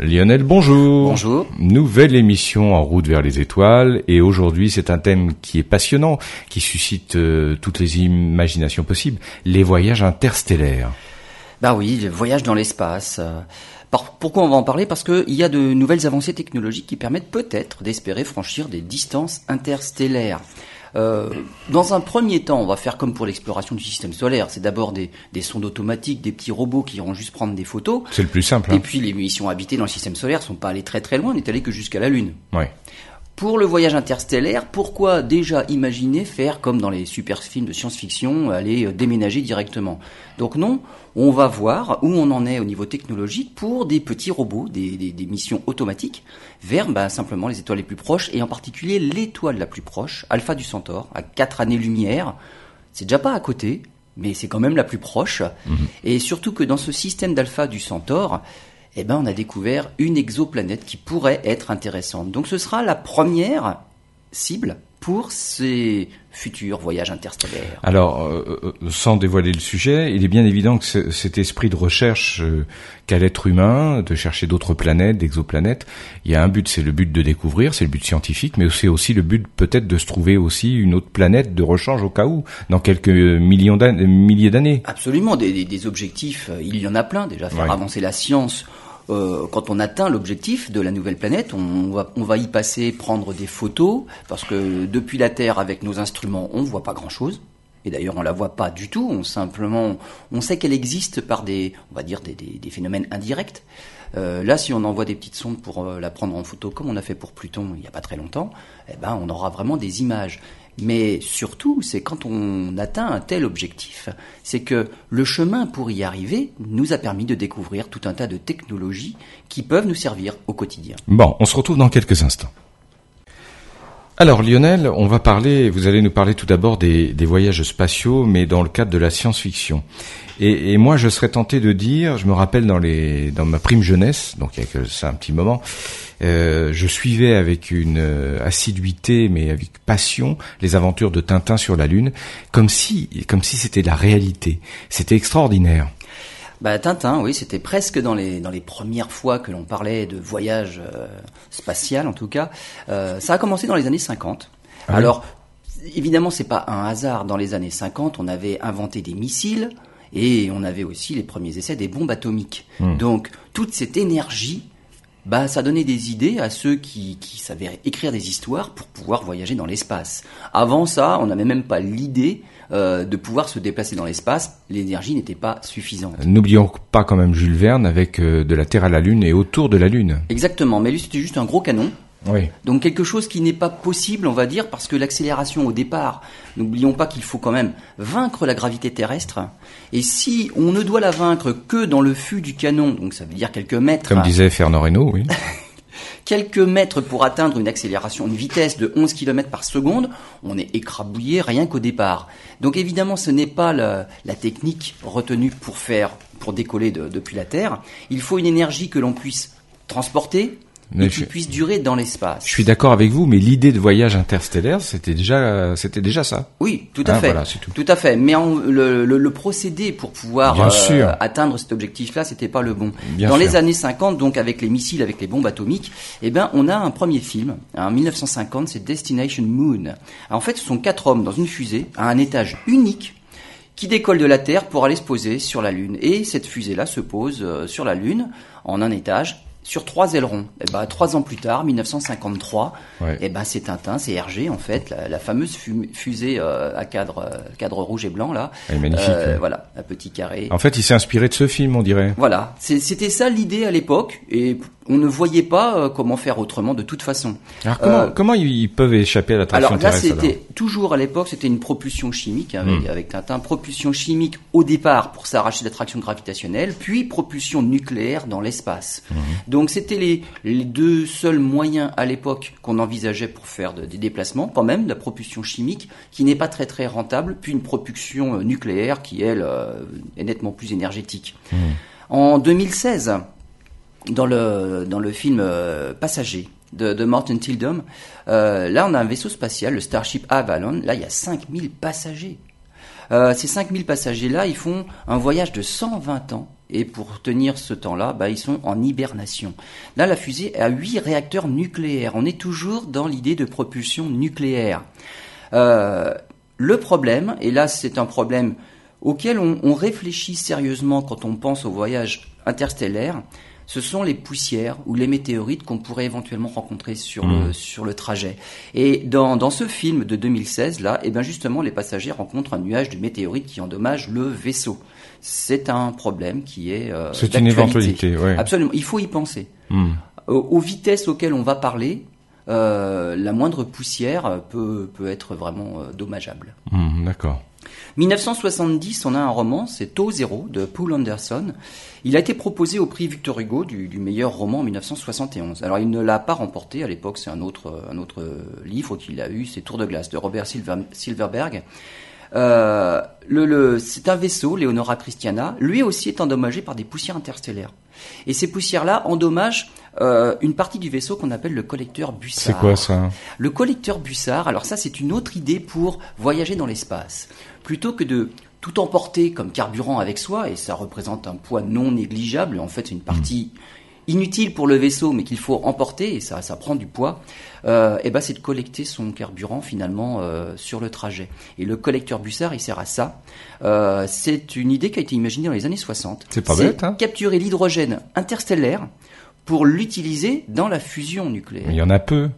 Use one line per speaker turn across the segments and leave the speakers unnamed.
Lionel, bonjour.
Bonjour.
Nouvelle émission en route vers les étoiles et aujourd'hui c'est un thème qui est passionnant, qui suscite euh, toutes les imaginations possibles, les voyages interstellaires.
Bah oui, le voyage dans l'espace. Pourquoi on va en parler? Parce qu'il y a de nouvelles avancées technologiques qui permettent peut-être d'espérer franchir des distances interstellaires. Euh, dans un premier temps, on va faire comme pour l'exploration du système solaire. C'est d'abord des, sondes automatiques, des petits robots qui iront juste prendre des photos.
C'est le plus simple. Hein.
Et puis les missions habitées dans le système solaire sont pas allées très très loin, on n'est allé que jusqu'à la Lune.
Ouais.
Pour le voyage interstellaire, pourquoi déjà imaginer faire comme dans les super films de science-fiction, aller euh, déménager directement? Donc non, on va voir où on en est au niveau technologique pour des petits robots, des, missions automatiques, vers bah, simplement les étoiles les plus proches, et en particulier l'étoile la plus proche, Alpha du Centaure, à 4 années-lumière. C'est déjà pas à côté, mais c'est quand même la plus proche. Mhm. Et surtout que dans ce système d'Alpha du Centaure, eh ben, on a découvert une exoplanète qui pourrait être intéressante. Donc ce sera la première cible pour ces futurs voyages interstellaires
Alors, euh, euh, sans dévoiler le sujet, il est bien évident que cet esprit de recherche euh, qu'a l'être humain, de chercher d'autres planètes, d'exoplanètes, il y a un but, c'est le but de découvrir, c'est le but scientifique, mais c'est aussi le but peut-être de se trouver aussi une autre planète de rechange au cas où, dans quelques millions d'années, milliers d'années.
Absolument, des, des, objectifs, il y en a plein déjà, faire avancer la science euh, quand on atteint l'objectif de la nouvelle planète, on va, y passer prendre des photos, parce que depuis la Terre, avec nos instruments, on voit pas grand-chose. Et d'ailleurs, on la voit pas du tout. On simplement, on sait qu'elle existe par des, on va dire des phénomènes indirects. Euh, là, si on envoie des petites sondes pour euh, la prendre en photo, comme on a fait pour Pluton il n'y a pas très longtemps, eh ben, on aura vraiment des images. Mais surtout, c'est quand on atteint un tel objectif, c'est que le chemin pour y arriver nous a permis de découvrir tout un tas de technologies qui peuvent nous servir au quotidien.
Bon, on se retrouve dans quelques instants. Alors Lionel, on va parler, vous allez nous parler tout d'abord des, voyages spatiaux, mais dans le cadre de la science-fiction. Et, moi, je serais tenté de dire, je me rappelle dans dans ma prime jeunesse, donc il y a que ça un petit moment, euh, je suivais avec une euh, assiduité, mais avec passion, les aventures de Tintin sur la Lune, comme si, comme si c'était la réalité. C'était extraordinaire.
Bah, Tintin, oui, c'était presque dans les, dans les premières fois que l'on parlait de voyage euh, spatial, en tout cas. Euh, ça a commencé dans les années 50. Ah Alors, évidemment, c'est pas un hasard. Dans les années 50, on avait inventé des missiles et on avait aussi les premiers essais des bombes atomiques. Hmm. Donc, toute cette énergie bah, ça donnait des idées à ceux qui, qui savaient écrire des histoires pour pouvoir voyager dans l'espace. Avant ça, on n'avait même pas l'idée euh, de pouvoir se déplacer dans l'espace. L'énergie n'était pas suffisante.
N'oublions pas quand même Jules Verne avec euh, de la Terre à la Lune et autour de la Lune.
Exactement, mais lui c'était juste un gros canon.
Oui.
Donc quelque chose qui n'est pas possible, on va dire, parce que l'accélération au départ, n'oublions pas qu'il faut quand même vaincre la gravité terrestre. Et si on ne doit la vaincre que dans le fût du canon, donc ça veut dire quelques mètres.
Comme disait Fernand Reynaud, oui.
quelques mètres pour atteindre une accélération, une vitesse de 11 km par seconde, on est écrabouillé rien qu'au départ. Donc évidemment, ce n'est pas la, technique retenue pour faire, pour décoller depuis la Terre. Il faut une énergie que l'on puisse transporter, mais qui puisse durer dans l'espace.
Je suis d'accord avec vous, mais l'idée de voyage interstellaire, c'était déjà, c'était déjà ça.
Oui, tout à hein, fait. Voilà, tout. tout. à fait. Mais le, le, le, procédé pour pouvoir euh, atteindre cet objectif-là, c'était pas le bon. dans les années 50, donc avec les missiles, avec les bombes atomiques, eh ben, on a un premier film, en 1950, c'est Destination Moon. en fait, ce sont quatre hommes dans une fusée à un étage unique qui décolle de la Terre pour aller se poser sur la Lune. Et cette fusée-là se pose euh, sur la Lune en un étage sur trois ailerons. Et eh ben, trois ans plus tard, 1953, et ben, c'est Tintin, c'est Hergé en fait, la, fameuse fusée euh, à cadre, euh, cadre rouge et blanc là.
Elle est magnifique.
Euh, voilà, un petit carré.
En fait, il s'est inspiré de ce film, on dirait.
Voilà, c'était ça l'idée à l'époque, et on ne voyait pas euh, comment faire autrement de toute façon.
Alors comment, comment ils peuvent échapper à l'attraction
Alors là, c'était toujours à l'époque, c'était une propulsion chimique avec, hmm. avec, Tintin, propulsion chimique au départ pour s'arracher de l'attraction gravitationnelle, puis propulsion nucléaire dans l'espace. Hmm. Donc c'était les, les, deux seuls moyens à l'époque qu'on envisageait pour faire des déplacements, quand même, la propulsion chimique qui n'est pas très très rentable, puis une propulsion euh, nucléaire qui elle est nettement plus énergétique. Hmm. En 2016, dans le, dans le film euh, Passager de, de, Martin Tildum, euh, là on a un vaisseau spatial, le Starship Avalon, là il y a 5000 passagers. Euh, ces 5000 passagers-là, ils font un voyage de 120 ans Et pour tenir ce temps-là, bah, ils sont en hibernation. Là, la fusée a huit réacteurs nucléaires. On est toujours dans l'idée de propulsion nucléaire. Euh, le problème, et là c'est un problème auquel on, on, réfléchit sérieusement quand on pense au voyage interstellaire, ce sont les poussières ou les météorites qu'on pourrait éventuellement rencontrer sur, le, mmh. sur le trajet. Et dans, dans ce film de 2016, là, et eh bien justement, les passagers rencontrent un nuage de météorites qui endommage le vaisseau. C'est un problème qui est. Euh,
C'est une éventualité, oui.
Absolument. Il faut y penser. Mmh. Aux, vitesses auxquelles on va parler, euh, la moindre poussière peut, peut être vraiment euh, dommageable.
Mmh, D'accord.
1970, on a un roman, c'est Tau Zéro de Paul Anderson. Il a été proposé au prix Victor Hugo du, du meilleur roman en 1971. Alors il ne l'a pas remporté à l'époque, c'est un autre, un autre livre qu'il a eu, c'est Tour de glace de Robert Silver, Silverberg. Euh, le, le, c'est un vaisseau, Leonora Christiana, lui aussi est endommagé par des poussières interstellaires. Et ces poussières-là endommagent euh, une partie du vaisseau qu'on appelle le collecteur Bussard.
C'est quoi ça?
Le collecteur Bussard, alors ça c'est une autre idée pour voyager dans l'espace. Plutôt que de tout emporter comme carburant avec soi, et ça représente un poids non négligeable, en fait c'est une partie inutile pour le vaisseau mais qu'il faut emporter, et ça, ça prend du poids, euh, et ben c'est de collecter son carburant finalement euh, sur le trajet. Et le collecteur Bussard, il sert à ça. Euh, c'est une idée qui a été imaginée dans les années 60.
C'est pas bête, hein
Capturer l'hydrogène interstellaire pour l'utiliser dans la fusion nucléaire.
Il y en a peu.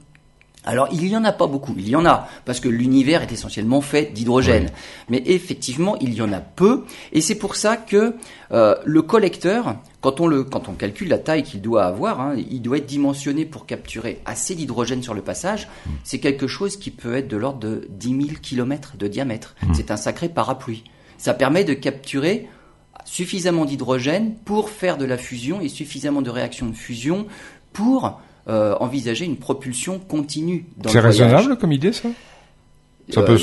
Alors il y en a pas beaucoup, il y en a parce que l'univers est essentiellement fait d'hydrogène. Oui. Mais effectivement, il y en a peu et c'est pour ça que euh, le collecteur, quand on le quand on calcule la taille qu'il doit avoir, hein, il doit être dimensionné pour capturer assez d'hydrogène sur le passage. Mmh. C'est quelque chose qui peut être de l'ordre de 10 000 km de diamètre. Mmh. C'est un sacré parapluie. Ça permet de capturer suffisamment d'hydrogène pour faire de la fusion et suffisamment de réactions de fusion pour euh, envisager une propulsion continue dans
C'est raisonnable comme idée, ça?
Ça peut,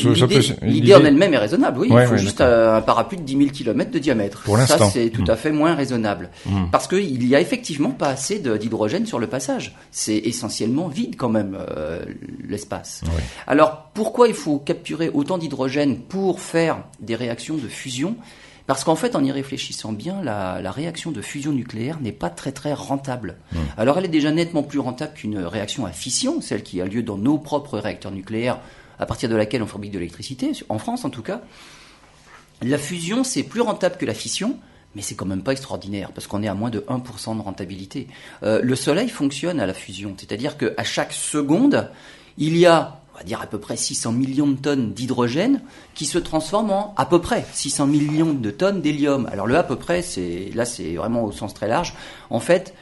L'idée en elle-même est raisonnable, oui. Ouais, il faut ouais, juste un, parapluie de 10 000 km de diamètre.
Pour
ça, c'est tout à fait moins raisonnable. Mmh. Parce qu'il y a effectivement pas assez d'hydrogène sur le passage. C'est essentiellement vide quand même, euh, l'espace.
Ouais.
Alors, pourquoi il faut capturer autant d'hydrogène pour faire des réactions de fusion? Parce qu'en fait, en y réfléchissant bien, la, la réaction de fusion nucléaire n'est pas très très rentable.
Mmh.
Alors elle est déjà nettement plus rentable qu'une réaction à fission, celle qui a lieu dans nos propres réacteurs nucléaires, à partir de laquelle on fabrique de l'électricité, en France en tout cas. La fusion, c'est plus rentable que la fission, mais c'est quand même pas extraordinaire, parce qu'on est à moins de 1% de rentabilité. Euh, le Soleil fonctionne à la fusion, c'est-à-dire qu'à chaque seconde, il y a va dire à peu près 600 millions de tonnes d'hydrogène qui se transforment en à peu près 600 millions de tonnes d'hélium. Alors le à peu près, c'est là c'est vraiment au sens très large. En fait,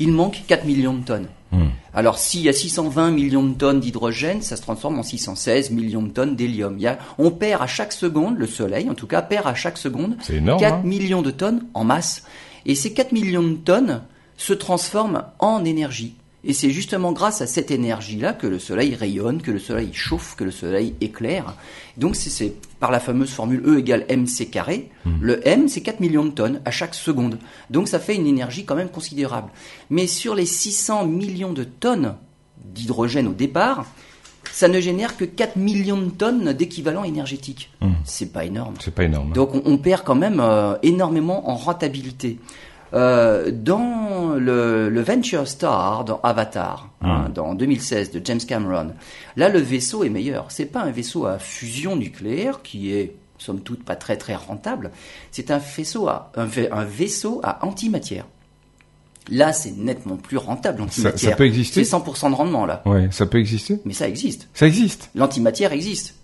il manque 4 millions de tonnes.
Mmh.
Alors s'il y a 620 millions de tonnes d'hydrogène, ça se transforme en 616 millions de tonnes d'hélium. On perd à chaque seconde, le Soleil en tout cas, perd à chaque seconde
énorme,
4
hein
millions de tonnes en masse. Et ces 4 millions de tonnes se transforment en énergie. Et c'est justement grâce à cette énergie-là que le soleil rayonne, que le soleil chauffe, que le soleil éclaire. Donc c'est par la fameuse formule E égale mc carré.
Mmh.
Le m, c'est 4 millions de tonnes à chaque seconde. Donc ça fait une énergie quand même considérable. Mais sur les 600 millions de tonnes d'hydrogène au départ, ça ne génère que 4 millions de tonnes d'équivalent énergétique.
Mmh.
C'est pas énorme.
C'est pas énorme.
Donc on, on perd quand même euh, énormément en rentabilité. Euh, dans le, le, Venture Star, dans Avatar,
mmh.
hein, dans 2016 de James Cameron, là le vaisseau est meilleur. C'est pas un vaisseau à fusion nucléaire qui est somme toute pas très très rentable. C'est un vaisseau à un, un vaisseau à antimatière. Là, c'est nettement plus rentable l'antimatière.
Ça, ça, peut exister.
C'est 100% de rendement là.
Ouais, ça peut exister.
Mais ça existe.
Ça existe.
L'antimatière existe.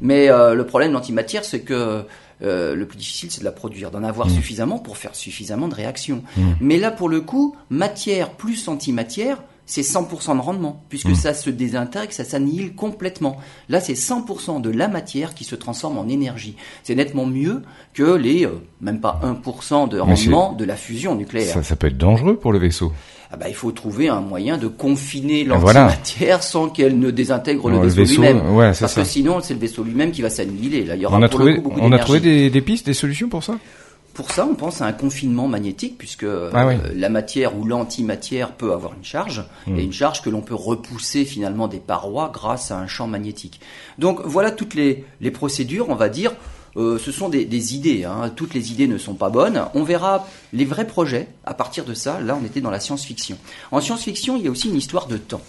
Mais euh, le problème de l'antimatière, c'est que euh, le plus difficile, c'est de la produire, d'en avoir mmh. suffisamment pour faire suffisamment de réactions.
Mmh.
Mais là, pour le coup, matière plus antimatière, c'est 100% de rendement, puisque mmh. ça se désintègre, ça s'annihile complètement. Là, c'est 100% de la matière qui se transforme en énergie. C'est nettement mieux que les, euh, même pas 1% de rendement de la fusion nucléaire.
Ça, ça peut être dangereux pour le vaisseau.
Ah bah, il faut trouver un moyen de confiner l'antimatière voilà. sans qu'elle ne désintègre le vaisseau, lui-même.
Ouais,
Parce
ça.
que sinon, c'est le vaisseau lui-même qui va s'annihiler. Là, il y aura
on a trouvé,
coup
on a trouvé des, des, pistes, des solutions pour ça?
Pour ça, on pense à un confinement magnétique, puisque
ah, oui.
euh, la matière ou l'antimatière peut avoir une charge,
mmh.
et une charge que l'on peut repousser finalement des parois grâce à un champ magnétique. Donc voilà toutes les, les procédures, on va dire, euh, ce sont des, idées. Hein. Toutes les idées ne sont pas bonnes. On verra les vrais projets à partir de ça. Là, on était dans la science-fiction. En science-fiction, il y a aussi une histoire de temps.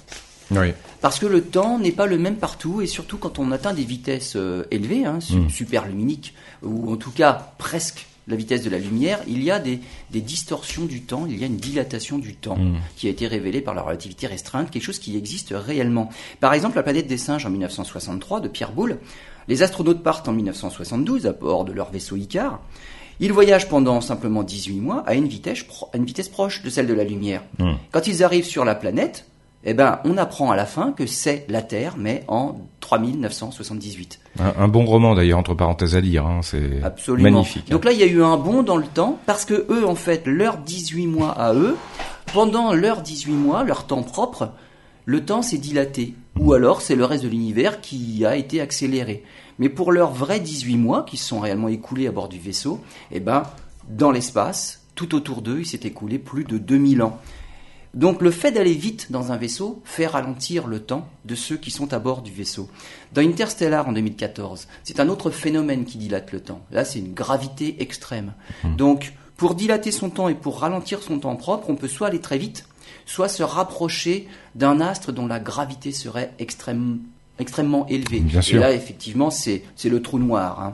Oui.
Parce que le temps n'est pas le même partout, et surtout quand on atteint des vitesses euh, élevées, hein, mm. super luminiques, ou en tout cas presque la vitesse de la lumière, il y a des, distorsions du temps, il y a une dilatation du temps mm. qui a été révélée par la relativité restreinte, quelque chose qui existe réellement. Par exemple, la planète des singes en 1963 de Pierre Boulle, les astronautes partent en 1972 à bord de leur vaisseau Icar. Ils voyagent pendant simplement 18 mois à une vitesse, une vitesse proche de celle de la lumière. Mm. Quand ils arrivent sur la planète, eh ben, on apprend à la fin que c'est la Terre, mais en 3978.
Un, bon roman d'ailleurs, entre parenthèses à lire, hein, c'est magnifique.
Hein. Donc là, il y a eu un bond dans le temps, parce que eux, en fait, leurs 18 mois à eux, pendant leurs 18 mois, leur temps propre, le temps s'est dilaté. Ou alors, c'est le reste de l'univers qui a été accéléré. Mais pour leurs vrais 18 mois, qui se sont réellement écoulés à bord du vaisseau, eh ben, dans l'espace, tout autour d'eux, il s'est écoulé plus de 2000 ans. Donc le fait d'aller vite dans un vaisseau fait ralentir le temps de ceux qui sont à bord du vaisseau. Dans Interstellar en 2014, c'est un autre phénomène qui dilate le temps. Là, c'est une gravité extrême. Hmm. Donc pour dilater son temps et pour ralentir son temps propre, on peut soit aller très vite, soit se rapprocher d'un astre dont la gravité serait extrêmement élevée.
et
là, effectivement, c'est le trou noir. Hein.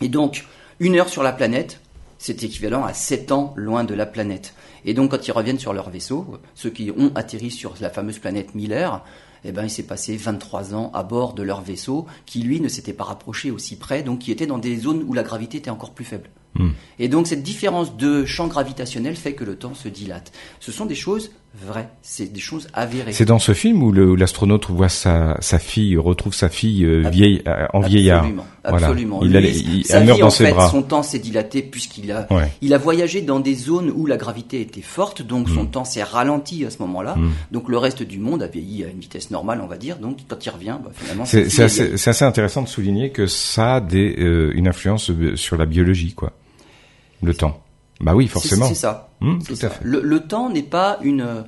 Et donc, une heure sur la planète, c'est équivalent à 7 ans loin de la planète. Et donc, quand ils reviennent sur leur vaisseau, ceux qui ont atterri sur la fameuse planète Miller, eh ben, il s'est passé 23 ans à bord de leur vaisseau, qui lui ne s'était pas rapproché aussi près, donc qui était dans des zones où la gravité était encore plus faible. Hmm. Et donc cette différence de champ gravitationnel fait que le temps se dilate. Ce sont des choses vraies, c'est des choses avérées.
C'est dans ce film où l'astronaute voit sa, sa fille, retrouve sa fille euh, vieille, euh, en vieillard.
Absolument,
Il, il, meurt dans ses bras.
Son temps s'est dilaté puisqu'il a, il a voyagé dans des zones où la gravité était forte, donc son hmm. temps s'est ralenti à ce moment-là. Hmm. Donc le reste du monde a vieilli à une vitesse normale, on va dire. Donc quand il revient, bah, finalement,
c'est assez, assez, intéressant de souligner que ça a des, euh, une influence sur la biologie, quoi. Le temps. Bah oui, forcément.
C'est ça. Hmm, tout À fait. Le, temps n'est pas une,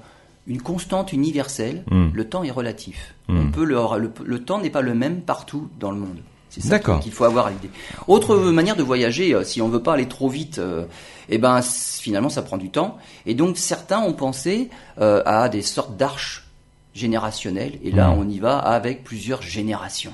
une constante universelle. Hmm. Le temps est relatif. Hmm. On peut le, le, temps n'est pas le même partout dans le monde. C'est ça qu'il faut avoir à l'idée. Autre manière de voyager, euh, si on veut pas aller trop vite, euh, eh ben finalement ça prend du temps. Et donc certains ont pensé euh, à des sortes d'arches générationnelles. Et là, on y va avec plusieurs générations.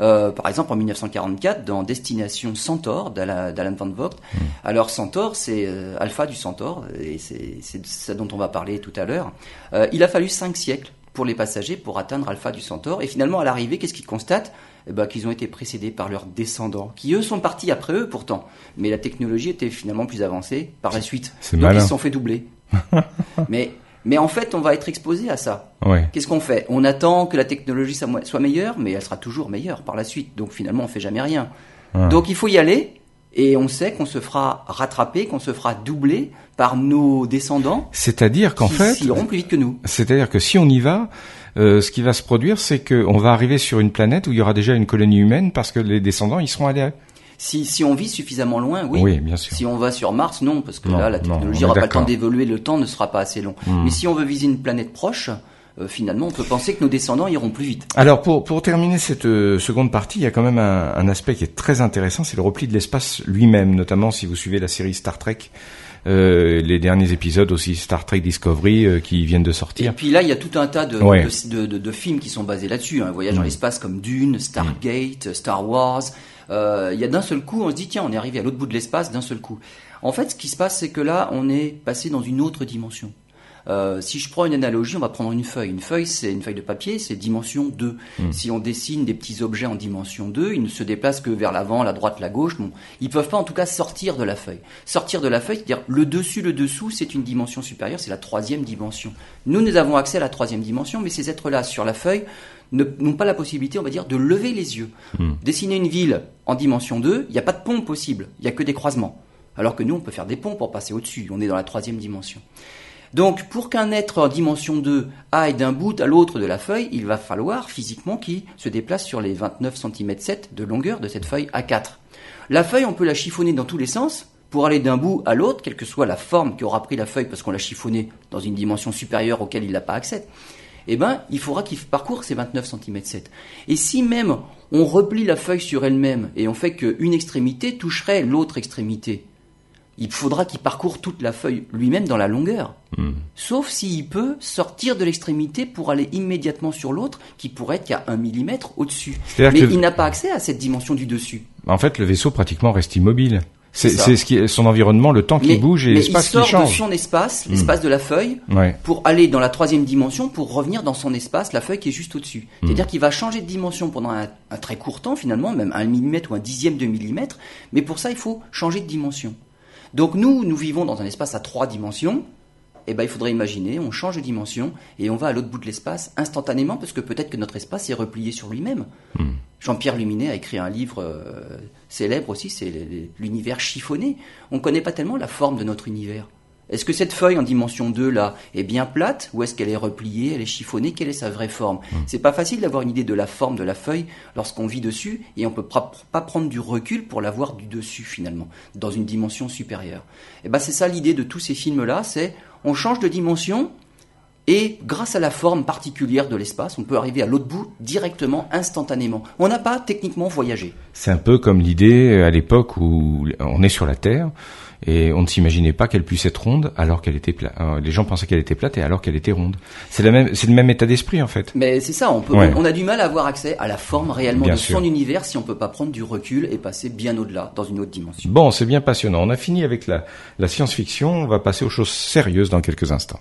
Euh, par exemple, en 1944, dans Destination Centaure d'Alan Van Vogt. Hmm. Alors Centaure, c'est euh, Alpha du Centaure, et c'est ça dont on va parler tout à l'heure. Euh, il a fallu cinq siècles pour les passagers pour atteindre Alpha du Centaure. Et finalement, à l'arrivée, qu'est-ce qu'ils constatent? Eh ben, Qu'ils ont été précédés par leurs descendants, qui eux sont partis après eux pourtant. Mais la technologie était finalement plus avancée par la suite. Donc ils se sont fait doubler. Mais mais en fait, on va être exposé à ça. Qu'est-ce qu'on fait? On attend que la technologie soit meilleure, mais elle sera toujours meilleure par la suite. Donc finalement, on fait jamais rien. Donc il faut y aller, et on sait qu'on se fera rattraper, qu'on se fera doubler par nos descendants.
C'est-à-dire qu'en fait,
ils iront plus vite que nous.
C'est-à-dire que si on y va, euh, ce qui va se produire, c'est qu'on va arriver sur une planète où il y aura déjà une colonie humaine parce que les descendants, ils seront allés
si, si on vit suffisamment loin, oui.
Oui, bien sûr.
Si on va sur Mars, non, parce que là, la technologie n'aura pas le temps d'évoluer, le temps ne sera pas assez long. Hmm. Mais si on veut viser une planète proche, euh, finalement, on peut penser que nos descendants iront plus vite.
Alors, pour, pour terminer cette euh, seconde partie, il y a quand même un, un aspect qui est très intéressant, c'est le repli de l'espace lui-même, notamment si vous suivez la série Star Trek. Euh, les derniers épisodes aussi Star Trek Discovery euh, qui viennent de sortir.
Et puis là, il y a tout un tas de, de, de, de, films qui sont basés là-dessus. Un hein. voyage dans hmm. l'espace comme Dune, Stargate, Star Wars. Euh, il y a d'un seul coup, on se dit tiens, on est arrivé à l'autre bout de l'espace d'un seul coup. En fait, ce qui se passe, c'est que là, on est passé dans une autre dimension. Euh, si je prends une analogie, on va prendre une feuille. Une feuille, c'est une feuille de papier, c'est dimension 2. Hmm. Si on dessine des petits objets en dimension 2, ils ne se déplacent que vers l'avant, la droite, la gauche. Bon, ils peuvent pas en tout cas sortir de la feuille. Sortir de la feuille, c'est-à-dire le dessus, le dessous, c'est une dimension supérieure, c'est la troisième dimension. Nous, nous avons accès à la troisième dimension, mais ces êtres-là, sur la feuille, n'ont pas la possibilité, on va dire, de lever les yeux. Hmm. Dessiner une ville en dimension 2, il n'y a pas de pont possible, il n'y a que des croisements. Alors que nous, on peut faire des ponts pour passer au-dessus, on est dans la troisième dimension. Donc, pour qu'un être en dimension 2 aille d'un bout à l'autre de la feuille, il va falloir physiquement qu'il se déplace sur les 29 cm 7 de longueur de cette feuille A4. La feuille, on peut la chiffonner dans tous les sens pour aller d'un bout à l'autre, quelle que soit la forme qu'aura pris la feuille parce qu'on l'a chiffonnée dans une dimension supérieure auquel il n'a pas accès. Eh ben, il faudra qu'il parcourt ces 29 cm 7. Et si même on replie la feuille sur elle-même et on fait qu'une extrémité toucherait l'autre extrémité, il faudra qu'il parcourt toute la feuille lui-même dans la longueur. Hmm. Sauf s'il peut sortir de l'extrémité pour aller immédiatement sur l'autre, qui pourrait être qu'à un millimètre au-dessus. Mais il n'a pas accès à cette dimension du dessus.
En fait, le vaisseau pratiquement reste immobile. C'est ce qui est son environnement, le temps qui bouge et l'espace qui change.
Il sort de son espace, hmm. l'espace de la feuille, pour aller dans la troisième dimension, pour revenir dans son espace, la feuille qui est juste au-dessus. Hmm. C'est-à-dire qu'il va changer de dimension pendant un, un, très court temps finalement, même un millimètre ou un dixième de millimètre. Mais pour ça, il faut changer de dimension. Donc nous, nous vivons dans un espace à trois dimensions. Eh ben, il faudrait imaginer, on change de dimension et on va à l'autre bout de l'espace instantanément parce que peut-être que notre espace est replié sur lui-même. Hmm. Jean-Pierre Luminet a écrit un livre euh, célèbre aussi, c'est l'univers chiffonné. On ne connaît pas tellement la forme de notre univers. Est-ce que cette feuille en dimension 2 là est bien plate ou est-ce qu'elle est repliée, elle est chiffonnée, quelle est sa vraie forme? Hmm. C'est pas facile d'avoir une idée de la forme de la feuille lorsqu'on vit dessus et on peut pas prendre du recul pour la voir du dessus finalement, dans une dimension supérieure. Et eh ben c'est ça l'idée de tous ces films là, c'est on change de dimension et grâce à la forme particulière de l'espace, on peut arriver à l'autre bout directement, instantanément. On n'a pas techniquement voyagé.
C'est un peu comme l'idée à l'époque où on est sur la Terre et on ne s'imaginait pas qu'elle puisse être ronde alors qu'elle était plate. Euh, les gens pensaient qu'elle était plate et alors qu'elle était ronde. C'est le même, c'est le même état d'esprit en fait.
Mais c'est ça, on peut, on, a du mal à avoir accès à la forme réellement de son univers si on peut pas prendre du recul et passer bien au-delà, dans une autre dimension.
Bon, c'est bien passionnant. On a fini avec la, la science-fiction. On va passer aux choses sérieuses dans quelques instants.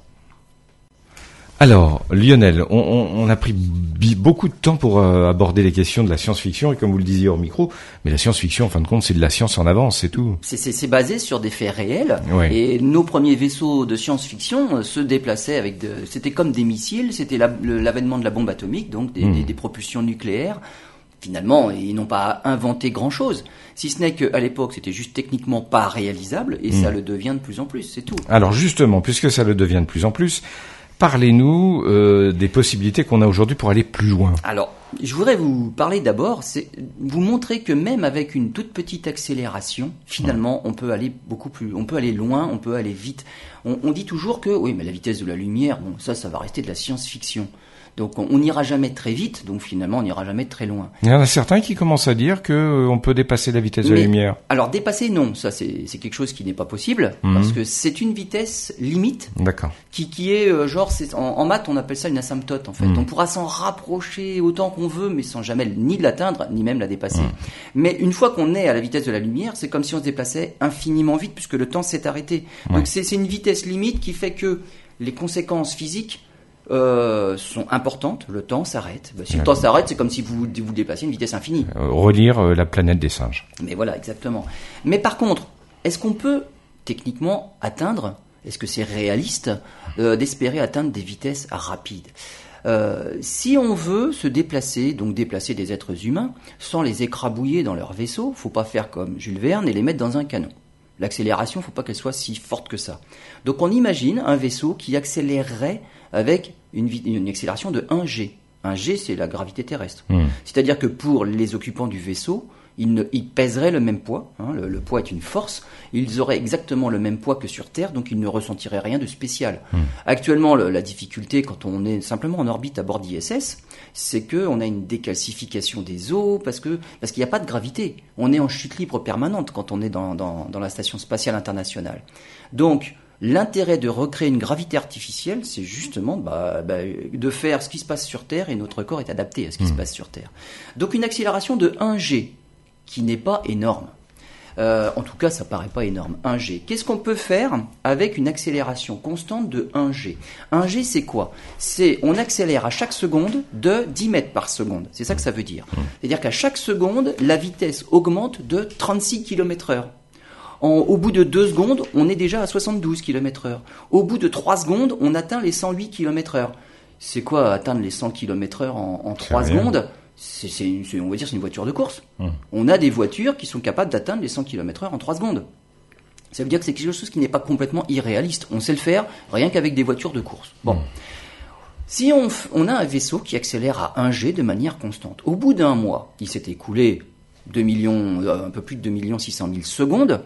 Alors, Lionel, on, a pris beaucoup de temps pour euh, aborder les questions de la science-fiction, et comme vous le disiez au micro, mais la science-fiction, en fin de compte, c'est de la science en avance, c'est tout.
C'est basé sur des faits réels, et nos premiers vaisseaux de science-fiction euh, se déplaçaient avec... C'était comme des missiles, c'était l'avènement de la bombe atomique, donc des, hmm. des, propulsions nucléaires. Finalement, ils n'ont pas inventé grand-chose, si ce n'est qu'à l'époque, c'était juste techniquement pas réalisable, et ça hmm. le devient de plus en plus, c'est tout.
Alors justement, puisque ça le devient de plus en plus, Parlez-nous euh, des possibilités qu'on a aujourd'hui pour aller plus loin.
Alors, je voudrais vous parler d'abord, c'est vous montrer que même avec une toute petite accélération, finalement, on peut aller beaucoup plus, on peut aller loin, on peut aller vite. On, on dit toujours que oui, mais la vitesse de la lumière, bon, ça, ça va rester de la science-fiction. Donc on n'ira jamais très vite, donc finalement on n'ira jamais très loin.
Il y en a certains qui commencent à dire que euh, on peut dépasser la vitesse de la lumière.
Alors dépasser non, ça c'est quelque chose qui n'est pas possible mhm. parce que c'est une vitesse limite.
D'accord.
Qui, qui est euh, genre en, en, maths on appelle ça une asymptote en fait. Mhm. On pourra s'en rapprocher autant qu'on veut mais sans jamais ni l'atteindre ni même la dépasser. Mhm. Mais une fois qu'on est à la vitesse de la lumière, c'est comme si on se déplaçait infiniment vite puisque le temps s'est arrêté. Donc c'est une vitesse limite qui fait que les conséquences physiques euh, sont importantes. Le temps s'arrête. Bah, si le temps s'arrête, c'est comme si vous vous dépassiez une vitesse infinie.
Euh, relire euh, la planète des singes.
Mais voilà, exactement. Mais par contre, est-ce qu'on peut techniquement atteindre, est-ce que c'est réaliste d'espérer atteindre des vitesses rapides? Si on veut se déplacer, donc déplacer des êtres humains, sans les écrabouiller dans leur vaisseau, faut pas faire comme Jules Verne et les mettre dans un canon. L'accélération, faut pas qu'elle soit si forte que ça. Donc on imagine un vaisseau qui accélérerait avec une, une accélération de 1 g. 1 g, c'est la gravité terrestre. Hmm. C'est-à-dire que pour les occupants du vaisseau, ils, ne, ils pèseraient le même poids. Hein, le, poids est une force. Ils auraient exactement le même poids que sur Terre, donc ils ne ressentiraient rien de spécial. Hmm. Actuellement, la difficulté quand on est simplement en orbite à bord d'ISS, c'est que on a une décalcification des eaux parce qu'il n'y a pas de gravité. On est en chute libre permanente quand on est dans, dans, dans la station spatiale internationale. Donc L'intérêt de recréer une gravité artificielle, c'est justement bah, bah, de faire ce qui se passe sur Terre et notre corps est adapté à ce qui se hmm. passe sur Terre. Donc une accélération de 1 g, qui n'est pas énorme. Euh, en tout cas, ça paraît pas énorme. 1 g. Qu'est-ce qu'on peut faire avec une accélération constante de 1 g? 1 g, c'est quoi? C'est on accélère à chaque seconde de 10 mètres par seconde. C'est ça que ça veut dire. Hmm. C'est-à-dire qu'à chaque seconde, la vitesse augmente de 36 km heure au bout de 2 secondes, on est déjà à 72 km heure. Au bout de 3 secondes, on atteint les 108 km heure. C'est quoi atteindre les 100 km heure en, en 3 secondes? C'est, on va dire, c'est une voiture de course. Hum. On a des voitures qui sont capables d'atteindre les 100 km heure en 3 secondes. Ça veut dire que c'est quelque chose qui n'est pas complètement irréaliste. On sait le faire rien qu'avec des voitures de course. Bon. Hum. Si on, on, a un vaisseau qui accélère à 1 G de manière constante, au bout d'un mois, il s'est écoulé 2 millions, euh, un peu plus de 2 millions 600 000 secondes,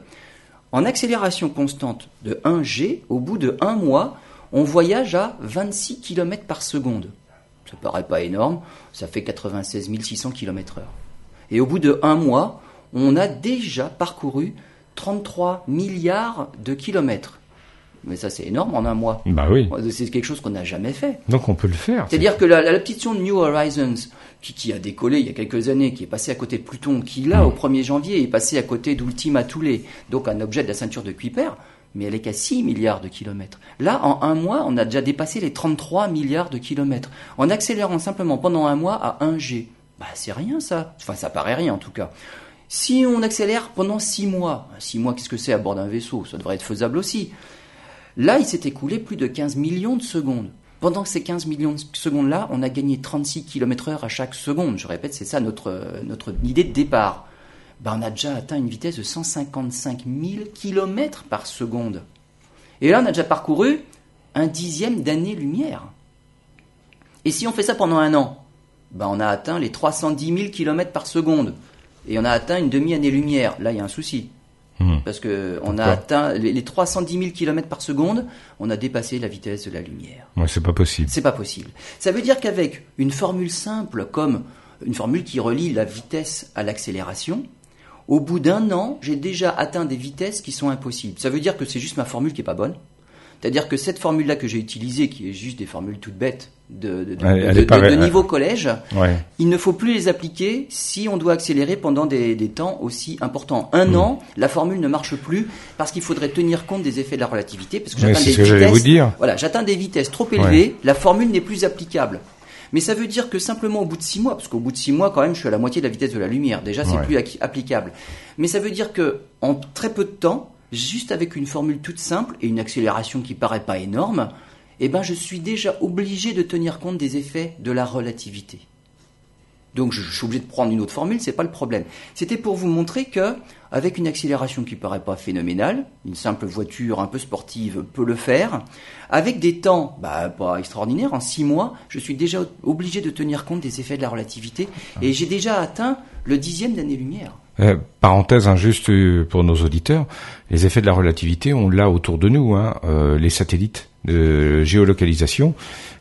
en accélération constante de 1 g, au bout de un mois, on voyage à 26 km par seconde. Ça paraît pas énorme, ça fait 96 600 km/h. Et au bout de un mois, on a déjà parcouru 33 milliards de kilomètres. Mais ça, c'est énorme en un mois.
Bah oui.
C'est quelque chose qu'on n'a jamais fait.
Donc on peut le faire.
C'est-à-dire que la, la, petite sonde New Horizons, qui, qui, a décollé il y a quelques années, qui est passée à côté de Pluton, qui là, au 1er janvier, est passée à côté d'Ultima Thule, donc un objet de la ceinture de Kuiper, mais elle est qu'à 6 milliards de kilomètres. Là, en un mois, on a déjà dépassé les 33 milliards de kilomètres. En accélérant simplement pendant un mois à 1 G. Bah, c'est rien ça. Enfin, ça paraît rien en tout cas. Si on accélère pendant 6 mois, 6 mois, qu'est-ce que c'est à bord d'un vaisseau? Ça devrait être faisable aussi. Là, il s'est écoulé plus de 15 millions de secondes. Pendant ces 15 millions de secondes-là, on a gagné 36 km heure à chaque seconde. Je répète, c'est ça notre, notre idée de départ. Ben, on a déjà atteint une vitesse de 155 000 km par seconde. Et là, on a déjà parcouru un dixième d'année-lumière. Et si on fait ça pendant un an, ben, on a atteint les 310 000 km par seconde. Et on a atteint une demi-année-lumière. Là, il y a un souci. Mmh. Parce que on a atteint les, les 310 000 km par seconde, on a dépassé la vitesse de la lumière.
Ouais, c'est pas possible.
C'est pas possible. Ça veut dire qu'avec une formule simple comme une formule qui relie la vitesse à l'accélération, au bout d'un an, j'ai déjà atteint des vitesses qui sont impossibles. Ça veut dire que c'est juste ma formule qui est pas bonne. C'est-à-dire que cette formule-là que j'ai utilisée, qui est juste des formules toutes bêtes de,
Elle
niveau collège,
Ouais.
il ne faut plus les appliquer si on doit accélérer pendant des, des temps aussi importants. Un
Hmm.
an, la formule ne marche plus parce qu'il faudrait tenir compte des effets de la relativité, parce que j'atteins des
que
vitesses.
vous dire.
Voilà, j'atteins des vitesses trop élevées, la formule n'est plus applicable. Mais ça veut dire que simplement au bout de six mois, parce qu'au bout de six mois, quand même, je suis à la moitié de la vitesse de la lumière. Déjà, c'est
Ouais.
plus applicable. Mais ça veut dire que en très peu de temps, juste avec une formule toute simple et une accélération qui paraît pas énorme, eh ben, je suis déjà obligé de tenir compte des effets de la relativité. Donc je, je suis obligé de prendre une autre formule, c'est pas le problème. C'était pour vous montrer que avec une accélération qui paraît pas phénoménale, une simple voiture un peu sportive peut le faire. Avec des temps bah, pas extraordinaires, en six mois, je suis déjà obligé de tenir compte des effets de la relativité et j'ai déjà atteint le dixième d'année-lumière.
Euh, parenthèse injuste euh, pour nos auditeurs, les effets de la relativité, on l'a autour de nous, hein, euh, les satellites de géolocalisation,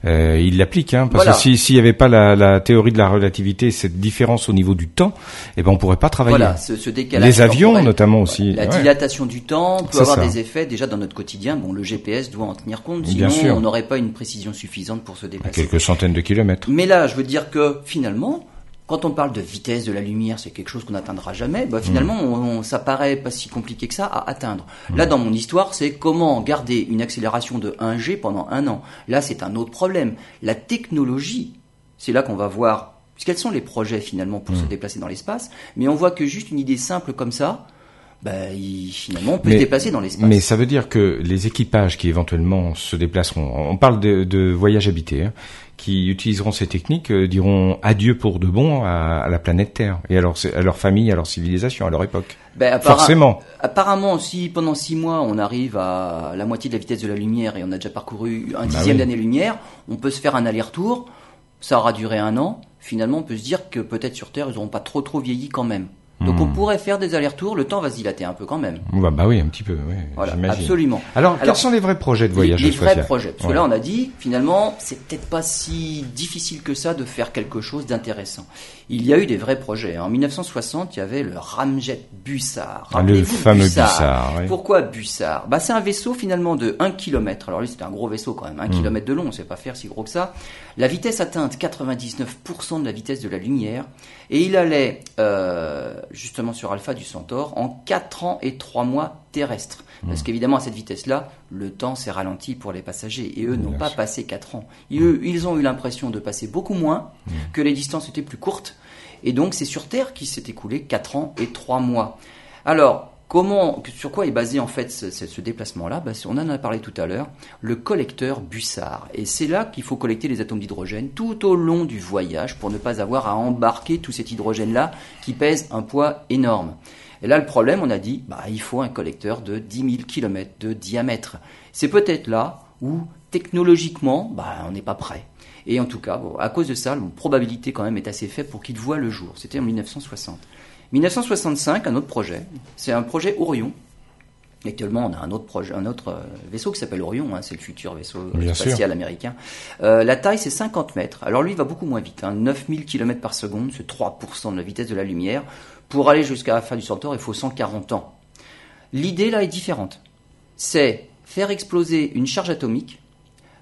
euh, ils l'appliquent, hein, parce
Voilà.
que si- s'il n'y avait pas la, la théorie de la relativité, cette différence au niveau du temps, eh ben on pourrait pas travailler.
Voilà, ce, ce décalage.
Les avions notamment aussi.
La
ouais.
dilatation du temps peut avoir
ça.
des effets déjà dans notre quotidien. Bon, le GPS doit en tenir compte, sinon on n'aurait pas une précision suffisante pour se
À
déplacer.
quelques centaines de kilomètres.
Mais là, je veux dire que finalement, quand on parle de vitesse de la lumière, c'est quelque chose qu'on n'atteindra jamais. Bah, finalement,
Mm.
on, on- ça paraît pas si compliqué que ça à atteindre. Là, dans mon histoire, c'est comment garder une accélération de 1 G pendant un an. Là, c'est un autre problème. La technologie, c'est là qu'on va voir quels sont les projets finalement pour se
Mm.
déplacer dans l'espace. Mais on voit que juste une idée simple comme ça, bah, il- finalement, on peut
Mais-
se déplacer dans l'espace.
Mais ça veut dire que les équipages qui éventuellement se déplaceront, on parle de, de voyage habité, hein, qui utiliseront ces techniques euh, diront adieu pour de bon à, à la planète Terre et à leur, à leur famille, à leur civilisation, à leur époque.
Ben, appara-
Forcément.
Apparemment, si pendant six mois on arrive à la moitié de la vitesse de la lumière et on a déjà parcouru un
Bah
dixième
oui.
d'année-lumière, on peut se faire un aller-retour. Ça aura duré un an. Finalement, on peut se dire que peut-être sur Terre, ils n'auront pas trop trop vieilli quand même. Donc
Hmm.
on pourrait faire des allers-retours. Le temps va se dilater un peu quand même.
Bah, bah oui, un petit peu. Oui,
Voilà, absolument.
Alors,
Alors,
quels sont les vrais projets de
Les,
voyage
les vrais
spatial
projets? Parce que là, on a dit, finalement, c'est peut-être pas si difficile que ça de faire quelque chose d'intéressant. Il y a eu des vrais projets. En 1960, il y avait le Ramjet Bussard.
Ah, le fameux Bussard, oui.
Pourquoi Bussard? Bah, C'est un vaisseau finalement de 1 km. Alors lui, c'était un gros vaisseau quand même, 1
Hmm.
km de long, on sait pas faire si gros que ça. La vitesse atteinte 99% de la vitesse de la lumière. Et il allait euh, justement sur Alpha du Centaure en 4 ans et 3 mois terrestres.
Hmm.
Parce qu'évidemment, à cette vitesse-là, le temps s'est ralenti pour les passagers. Et eux n'ont pas passé 4 ans. Ils ont eu l'impression de passer beaucoup moins,
Hmm.
que les distances étaient plus courtes. Et donc, c'est sur Terre qu'il s'est écoulé 4 ans et 3 mois. Alors, comment, sur quoi est basé en fait ce, ce- ce déplacement-là? Ben, On en a parlé tout à l'heure, le collecteur Bussard. Et c'est là qu'il faut collecter les atomes d'hydrogène tout au long du voyage pour ne pas avoir à embarquer tout cet hydrogène-là qui pèse un poids énorme. Et là, le problème, on a dit, bah, il faut un collecteur de 10 000 km de diamètre. C'est peut-être là où, technologiquement, bah, on n'est pas prêt. Et en tout cas, bon, à cause de ça, la probabilité quand même est assez faible pour qu'il voit le jour. C'était en 1960. 1965, un autre projet, c'est un projet Orion. Actuellement, on a un autre projet, un autre euh, vaisseau qui s'appelle Orion, hein, c'est le futur vaisseau spatial américain. Euh, la taille, c'est 50 mètres. Alors lui, il va beaucoup moins vite, hein, 9000 km par seconde, c'est 3% de la vitesse de la lumière. Pour aller jusqu'à la fin du Centaure, il faut 140 ans. L'idée là est différente. C'est faire exploser une charge atomique.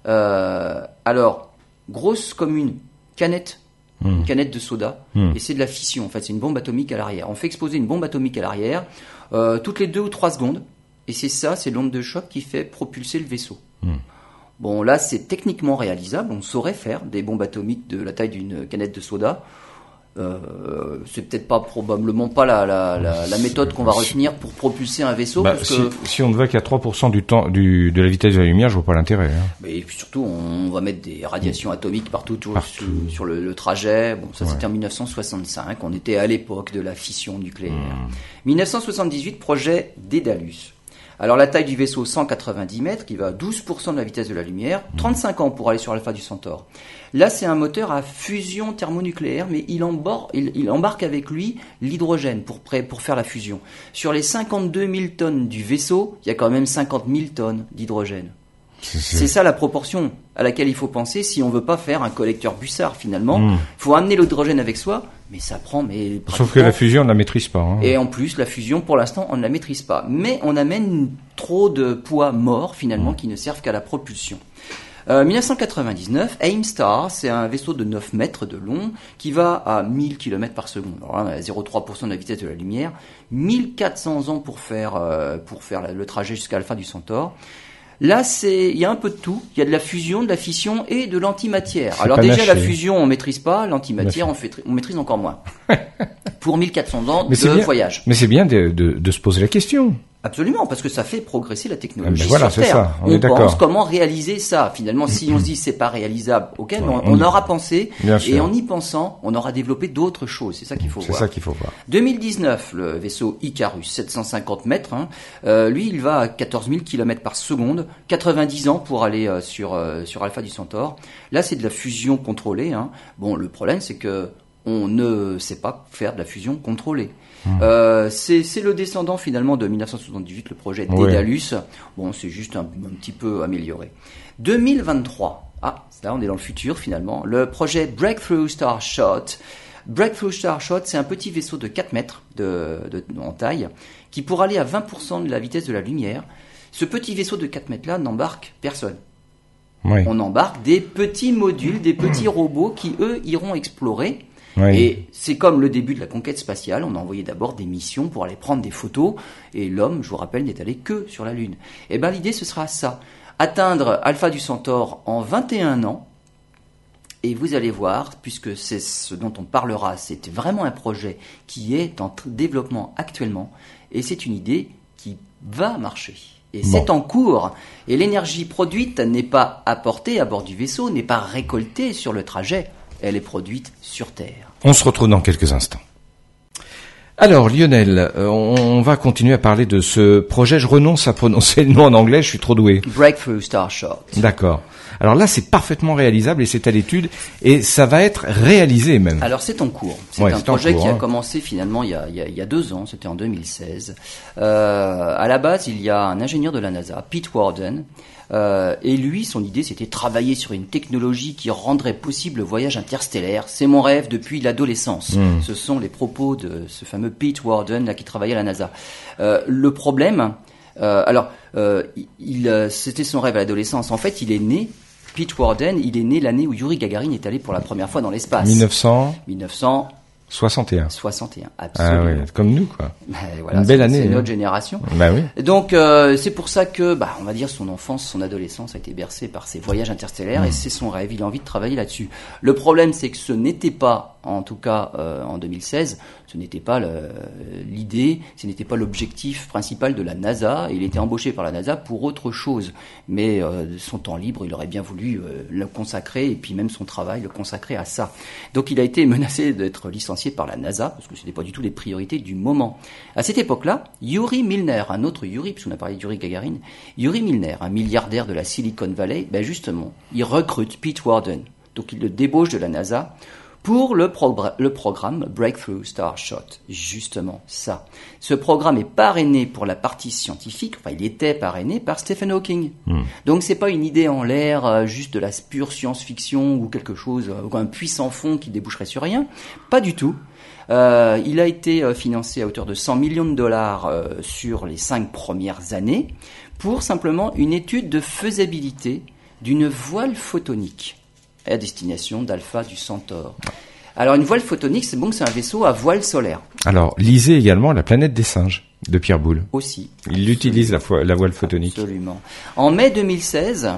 Euh, alors, grosse comme une canette une hmm. canette de soda, hmm. et c'est de la fission. En fait, c'est une bombe atomique à l'arrière. On fait exploser une bombe atomique à l'arrière euh, toutes les deux ou trois secondes, et c'est ça, c'est l'onde de choc qui fait propulser le vaisseau. Hmm. Bon, là, c'est techniquement réalisable. On saurait faire des bombes atomiques de la taille d'une canette de soda. Euh, c'est peut-être pas probablement pas la, la, la, méthode qu'on va retenir pour propulser un vaisseau.
Bah, si, si, on ne va qu'à 3% du temps du, de la vitesse de la lumière, je vois pas l'intérêt. Hein.
Mais surtout, on va mettre des radiations atomiques partout, Sur, le, le, trajet. Bon, ça c'était en 1965. On était à l'époque de la fission nucléaire. 1978, hmm. projet Dédalus. Alors la taille du vaisseau 190 mètres, qui va à 12% de la vitesse de la lumière, 35 ans pour aller sur Alpha du Centaure. Là, c'est un moteur à fusion thermonucléaire, mais il, embarque, avec lui l'hydrogène pour, pour faire la fusion. Sur les 52 000 tonnes du vaisseau, il y a quand même 50 000 tonnes d'hydrogène. C'est ça la proportion à laquelle il faut penser si on veut pas faire un collecteur bussard finalement. Il hmm. faut amener l'hydrogène avec soi, mais ça prend. Mais
Sauf que la fusion, on ne la maîtrise pas. Hein.
Et en plus, la fusion, pour l'instant, on ne la maîtrise pas. Mais on amène trop de poids morts finalement hmm. qui ne servent qu'à la propulsion. 1999, euh, Aimstar, c'est un vaisseau de 9 mètres de long qui va à 1000 km par seconde. Alors là, 0,3% de la vitesse de la lumière. 1400 ans pour faire, euh, pour faire le trajet jusqu'à Alpha du Centaure. Là, c'est, il y a un peu de tout. Il y a de la fusion, de la fission et de l'antimatière. Alors déjà, la fusion, on maîtrise pas. L'antimatière, on, fait, on maîtrise encore moins. Pour 1400 ans de voyage.
Mais c'est bien de, de, de, se poser la question.
Absolument, parce que ça fait progresser la technologie ben voilà, sur Terre. Ça, on, pense comment réaliser ça. Finalement, si on se dit c'est pas réalisable, ok, on, on, aura pensé et en y pensant, on aura développé d'autres choses. C'est ça qu'il faut voir.
C'est ça qu'il faut voir.
2019, le vaisseau Icarus, 750 mètres, hein, euh, lui, il va à 14 000 km par seconde, 90 ans pour aller euh, sur euh, sur Alpha du Centaure. Là, c'est de la fusion contrôlée. Hein. Bon, le problème, c'est que on ne sait pas faire de la fusion contrôlée. Hmm. Euh, c'est le descendant finalement de 1978, le projet Dédalus. Bon, c'est juste un, petit peu amélioré. 2023, ah, là on est dans le futur finalement, le projet Breakthrough Starshot. Breakthrough Starshot, c'est un petit vaisseau de 4 mètres de, en taille qui pour aller à 20% de la vitesse de la lumière, ce petit vaisseau de 4 mètres là n'embarque personne. On embarque des petits modules, des petits robots qui eux iront explorer et c'est comme le début de la conquête spatiale. On a envoyé d'abord des missions pour aller prendre des photos. Et l'homme, je vous rappelle, n'est allé que sur la Lune. Et eh ben l'idée, ce sera ça. Atteindre Alpha du Centaure en 21 ans. Et vous allez voir, puisque c'est ce dont on parlera, c'est vraiment un projet qui est en développement actuellement. Et c'est une idée qui va marcher. Et c'est en cours. Et l'énergie produite n'est pas apportée à bord du vaisseau, n'est pas récoltée sur le trajet elle est produite sur Terre.
On se retrouve dans quelques instants. Alors Lionel, euh, on va continuer à parler de ce projet. Je renonce à prononcer le nom en anglais, je suis trop doué.
Breakthrough Starshot.
D'accord. Alors là, c'est parfaitement réalisable et c'est à l'étude et ça va être réalisé même.
Alors c'est en cours. C'est un projet qui a hein. commencé finalement il y a, il y a, deux ans, c'était en 2016. Euh, à la base, il y a un ingénieur de la NASA, Pete Warden, euh, et lui, son idée, c'était travailler sur une technologie qui rendrait possible le voyage interstellaire. C'est mon rêve depuis l'adolescence. Hmm. Ce sont les propos de ce fameux Pete Warden là qui travaillait à la NASA. Euh, le problème, euh, alors, il, c'était son rêve à l'adolescence. En fait, il est né Pete Warden, il est né l'année où Yuri Gagarin est allé pour la première fois dans l'espace.
1900
1900
61.
61, absolument. Ah
ouais, comme nous, quoi. Ben, voilà, Une belle année.
C'est hein. notre génération.
Bah oui.
Donc, euh, c'est pour ça que, bah, on va dire, son enfance, son adolescence a été bercée par ses voyages interstellaires et hmm. c'est son rêve. Il a envie de travailler là-dessus. Le problème, c'est que ce n'était pas, en tout cas euh, en 2016, ce n'était pas l'idée, ce n'était pas l'objectif principal de la NASA. Il était embauché par la NASA pour autre chose. Mais euh, son temps libre, il aurait bien voulu euh, le consacrer et puis même son travail le consacrer à ça. Donc, il a été menacé d'être licencié par la NASA, parce que ce n'était pas du tout les priorités du moment. À cette époque-là, Yuri Milner, un autre Yuri, puisqu'on a parlé de Yuri Gagarin, Yuri Milner, un milliardaire de la Silicon Valley, ben justement, il recrute Pete Warden. Donc il le débauche de la NASA pour le, le programme Breakthrough Starshot. Justement, ça. Ce programme est parrainé pour la partie scientifique, enfin il était parrainé par Stephen Hawking. Hmm. Donc c'est pas une idée en l'air, euh, juste de la pure science-fiction ou quelque chose, euh, ou un puissant fond qui déboucherait sur rien. Pas du tout. Euh, il a été financé à hauteur de 100 millions de dollars sur les cinq premières années pour simplement une étude de faisabilité d'une voile photonique à destination d'Alpha du Centaure. Alors une voile photonique, c'est bon que c'est un vaisseau à voile solaire.
Alors lisez également La planète des singes de Pierre Boulle.
Aussi.
Il utilise la, la voile photonique.
Absolument. En mai 2016,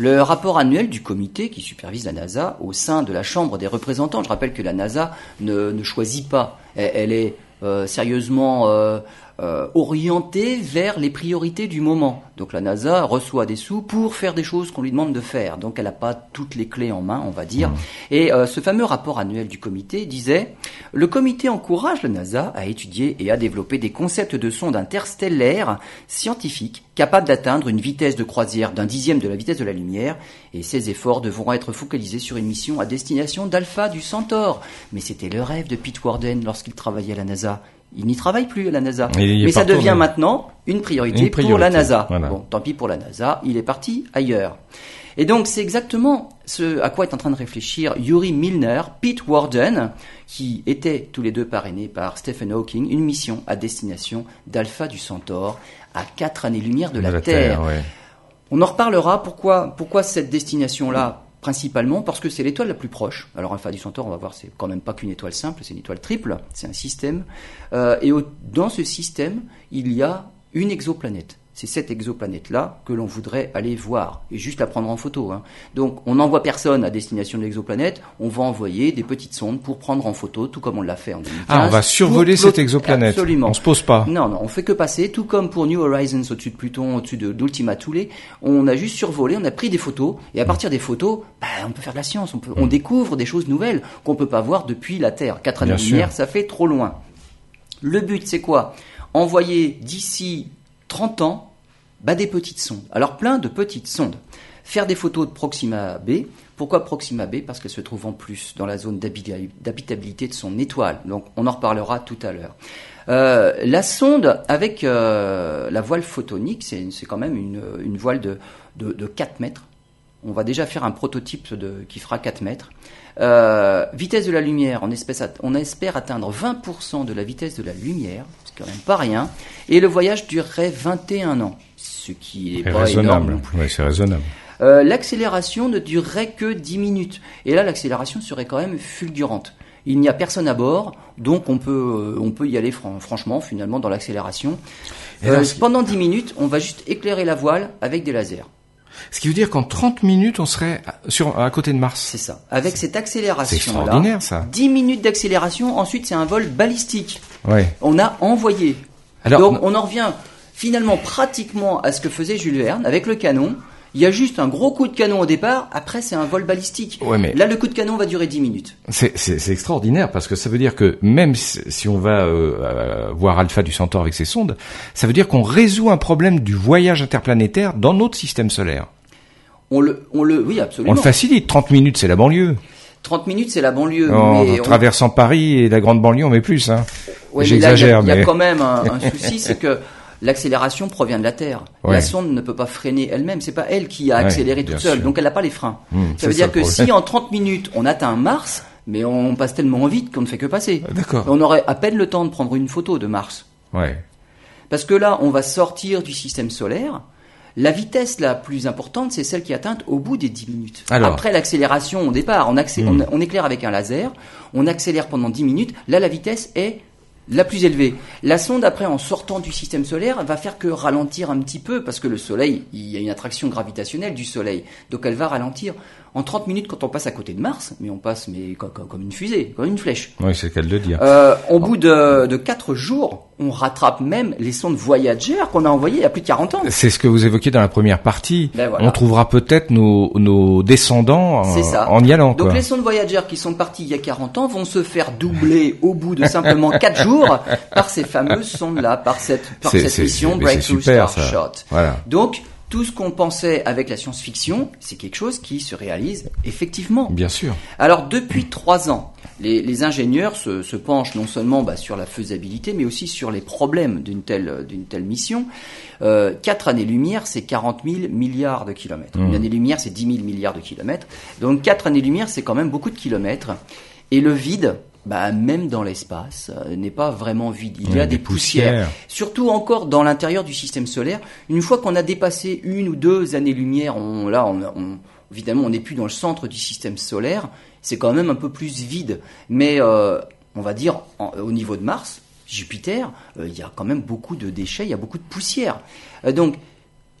le rapport annuel du comité qui supervise la NASA au sein de la Chambre des représentants, je rappelle que la NASA ne, choisit pas, elle, est euh, sérieusement euh, euh, orienté vers les priorités du moment. Donc la NASA reçoit des sous pour faire des choses qu'on lui demande de faire. Donc elle n'a pas toutes les clés en main, on va dire. Mmh. Et euh, ce fameux rapport annuel du comité disait le comité encourage la NASA à étudier et à développer des concepts de sondes interstellaires scientifiques capables d'atteindre une vitesse de croisière d'un dixième de la vitesse de la lumière. Et ces efforts devront être focalisés sur une mission à destination d'Alpha du Centaure. Mais c'était le rêve de Pete Warden lorsqu'il travaillait à la NASA. Il n'y travaille plus à la NASA. Mais ça devient maintenant une priorité, pour la NASA. Bon, tant pis pour la NASA, il est parti ailleurs. Et donc c'est exactement ce à quoi est en train de réfléchir Yuri Milner, Pete Warden, qui étaient tous les deux parrainés par Stephen Hawking, une mission à destination d'Alpha du Centaure, à quatre années-lumière de, la, Terre. On en reparlera. Pourquoi, pourquoi cette destination-là principalement parce que c'est l'étoile la plus proche. Alors Alpha du Centaure, on va voir, c'est quand même pas qu'une étoile simple, c'est une étoile triple, c'est un système. Euh, et dans ce système, il y a une exoplanète c'est cette exoplanète-là que l'on voudrait aller voir et juste la prendre en photo. Hein. Donc on n'envoie personne à destination de l'exoplanète, on va envoyer des petites sondes pour prendre en photo, tout comme on l'a fait en 2015.
Ah, on va survoler cette exoplanète. Absolument. On se pose pas.
Non, non, on fait que passer, tout comme pour New Horizons au-dessus de Pluton, au-dessus d'Ultima Thule, on a juste survolé, on a pris des photos et à partir des photos, bah, on peut faire de la science, on, peut, on mm. découvre des choses nouvelles qu'on peut pas voir depuis la Terre. Quatre années lumière, ça fait trop loin. Le but, c'est quoi? Envoyer d'ici 30 ans bah, Des petites sondes. Alors plein de petites sondes. Faire des photos de Proxima b. Pourquoi Proxima b? Parce qu'elle se trouve en plus dans la zone d'habitabilité de son étoile. Donc on en reparlera tout à l'heure. Euh, la sonde avec euh, la voile photonique, c'est quand même une, voile de, de, de, 4 mètres. On va déjà faire un prototype qui fera 4 mètres. Euh, vitesse de la lumière, on, espère atteindre 20% de la vitesse de la lumière, quand même pas rien. Et le voyage durerait 21 ans ce qui est, pas
raisonnable. Oui, c'est raisonnable.
Euh, l'accélération ne durerait que 10 minutes. Et là, l'accélération serait quand même fulgurante. Il n'y a personne à bord, donc on peut, euh, on peut y aller franchement, finalement, dans l'accélération. Euh, pendant 10 minutes, on va juste éclairer la voile avec des lasers.
Ce qui veut dire qu'en 30 minutes, on serait sur, à côté de Mars.
C'est ça. Avec cette accélération-là. C'est
extraordinaire, ça.
10 minutes d'accélération, ensuite c'est un vol balistique. Ouais. On a envoyé. Alors, Donc on en revient finalement pratiquement à ce que faisait Jules Verne avec le canon. Il y a juste un gros coup de canon au départ, après c'est un vol balistique. Là, le coup de canon va durer 10 minutes.
C'est extraordinaire parce que ça veut dire que même si on va euh, voir Alpha du Centaure avec ses sondes, ça veut dire qu'on résout un problème du voyage interplanétaire dans notre système solaire.
On le, on le, oui, absolument.
On le facilite. 30 minutes, c'est la banlieue.
30 minutes, c'est la banlieue.
En traversant Paris et la grande banlieue, on met plus. Hein.
J'exagère, mais il y, a quand même un, un souci, c'est que l'accélération provient de la Terre. La sonde ne peut pas freiner elle-même. C'est pas elle qui a accéléré toute seule. Donc elle n'a pas les freins. Hmm, ça veut dire que si en 30 minutes on atteint Mars, mais on passe tellement vite qu'on ne fait que passer.
D'accord.
On aurait à peine le temps de prendre une photo de Mars.
Ouais.
Parce que là, on va sortir du système solaire. La vitesse la plus importante, c'est celle qui est atteinte au bout des 10 minutes. Après l'accélération au départ, on, hmm. on, éclaire avec un laser, on accélère pendant 10 minutes. Là, la vitesse est la plus élevée. La sonde, après, en sortant du système solaire, va faire que ralentir un petit peu, parce que le Soleil, il y a une attraction gravitationnelle du Soleil. Donc elle va ralentir en 30 minutes quand on passe à côté de Mars, mais on passe mais comme, une fusée, comme une flèche.
Oui, c'est le cas de le dire.
Euh, au bout de, de 4 jours, on rattrape même les sondes Voyager qu'on a envoyées il y a plus de 40 ans.
C'est ce que vous évoquiez dans la première partie. Ben on trouvera peut-être nos, nos descendants en, y allant.
Donc les sondes Voyager qui sont parties il y a 40 ans vont se faire doubler au bout de simplement 4 jours par ces fameuses sondes-là, par cette, par cette mission Breakthrough Starshot.
Voilà.
Donc tout ce qu'on pensait avec la science-fiction, c'est quelque chose qui se réalise effectivement.
Bien sûr.
Alors depuis trois ans, les, ingénieurs se, penchent non seulement bah, sur la faisabilité, mais aussi sur les problèmes d'une telle, d'une telle mission. Euh, quatre années-lumière, c'est 40 000 milliards de kilomètres. Mmh. Une année-lumière, c'est 10 000 milliards de kilomètres. Donc quatre années-lumière, c'est quand même beaucoup de kilomètres. Et le vide, bah, même dans l'espace, euh, n'est pas vraiment vide. Il y a des, poussières. Surtout encore dans l'intérieur du système solaire. Une fois qu'on a dépassé une ou deux années-lumière, on, là, on, évidemment, on n'est plus dans le centre du système solaire. C'est quand même un peu plus vide. Mais euh, on va dire, au niveau de Mars, Jupiter, euh, il y a quand même beaucoup de déchets, il y a beaucoup de poussière. donc,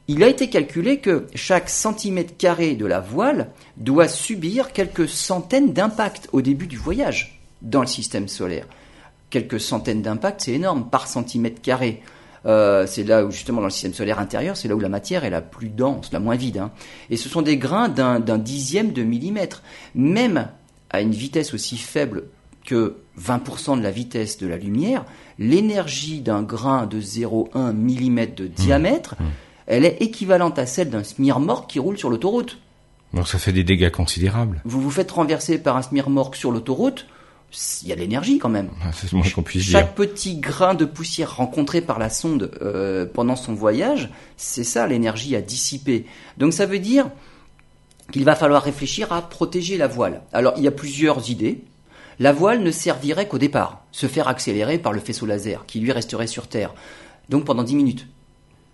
il a été calculé que chaque centimètre carré de la voile doit subir quelques centaines d'impacts au début du voyage dans le système solaire. Quelques centaines d'impacts, c'est énorme, par centimètre carré. Euh, c'est là où justement dans le système solaire intérieur, c'est là où la matière est la plus dense, la moins vide. Hein. Et ce sont des grains d'un dixième de millimètre. Même à une vitesse aussi faible que 20% de la vitesse de la lumière, l'énergie d'un grain de 0,1 mm de diamètre, mmh. Mmh. elle est équivalente à celle d'un smirmorque qui roule sur l'autoroute.
Donc ça fait des dégâts considérables.
Vous vous faites renverser par un smirmorque sur l'autoroute, il y a de l'énergie quand même.
c'est moins qu'on puisse
Chaque petit grain de poussière rencontré par la sonde euh, pendant son voyage, c'est ça l'énergie à dissiper. Donc ça veut dire qu'il va falloir réfléchir à protéger la voile. Alors il y a plusieurs idées. La voile ne servirait qu'au départ, se faire accélérer par le faisceau laser qui lui resterait sur Terre. Donc pendant 10 minutes.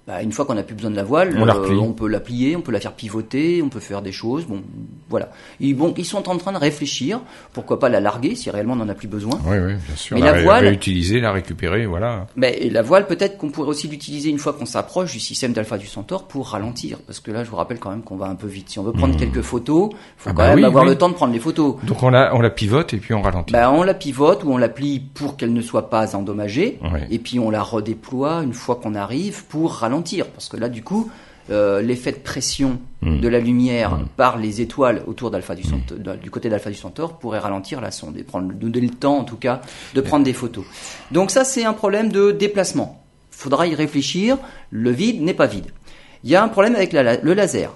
Bah, une fois qu'on n'a plus besoin de la voile,
on, euh,
on, peut la plier, on peut la faire pivoter, on peut faire des choses. Bon, voilà. Ils, bon, ils sont en train de réfléchir. Pourquoi pas la larguer si réellement on n'en a plus besoin
Oui, oui, bien sûr. Mais la, voile, réutiliser, la récupérer, voilà.
Mais la voile, peut-être qu'on pourrait aussi l'utiliser une fois qu'on s'approche du système d'alpha du Centaure pour ralentir, parce que là, je vous rappelle quand même qu'on va un peu vite. Si on veut prendre hmm. quelques photos, faut ah quand bah même avoir le temps de prendre les photos.
Donc on la, on la pivote et puis on ralentit.
Bah, on la pivote ou on la plie pour qu'elle ne soit pas endommagée, et puis on la redéploie une fois qu'on arrive pour ralentir, parce que là du coup, euh, l'effet de pression hmm. de la lumière hmm. par les étoiles autour d'Alpha du, hmm. du côté d'Alpha du Centaure pourrait ralentir la sonde et prendre donner le temps en tout cas de prendre des photos. Donc ça c'est un problème de déplacement. Faudra y réfléchir. Le vide n'est pas vide. Il y a un problème avec le laser.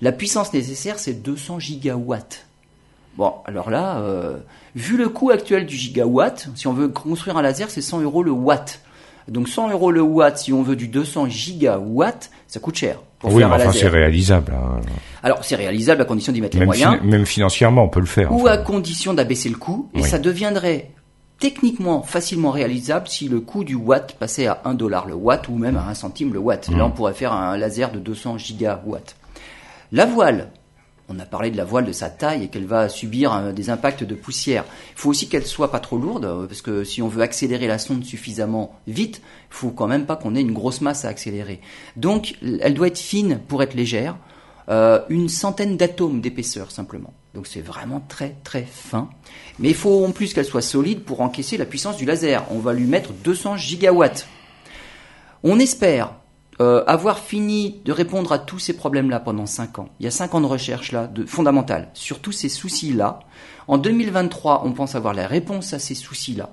La puissance nécessaire c'est 200 gigawatts. Bon, alors là, euh, vu le coût actuel du gigawatt, si on veut construire un laser, c'est 100 euros le watt. Donc 100 euros le watt, si on veut du 200 gigawatts, ça coûte cher.
Pour oui, mais enfin c'est réalisable. Hein.
Alors c'est réalisable à condition d'y mettre les moyens.
même financièrement, on peut le faire.
Ou à condition d'abaisser le coût, et ça deviendrait techniquement facilement réalisable si le coût du watt passait à 1 dollar le watt ou même à 1 centime le watt. Là, mmh. on pourrait faire un laser de 200 gigawatts. La voile, on a parlé de la voile, de sa taille et qu'elle va subir euh, des impacts de poussière. Il faut aussi qu'elle soit pas trop lourde, euh, parce que si on veut accélérer la sonde suffisamment vite, il faut quand même pas qu'on ait une grosse masse à accélérer. Donc, elle doit être fine pour être légère, euh, une centaine d'atomes d'épaisseur simplement. Donc c'est vraiment très très fin. Mais il faut en plus qu'elle soit solide pour encaisser la puissance du laser. On va lui mettre 200 gigawatts. On espère euh, avoir fini de répondre à tous ces problèmes-là pendant 5 ans, il y a 5 ans de recherche là, de, fondamentale, sur tous ces soucis-là. En 2023, on pense avoir la réponse à ces soucis-là.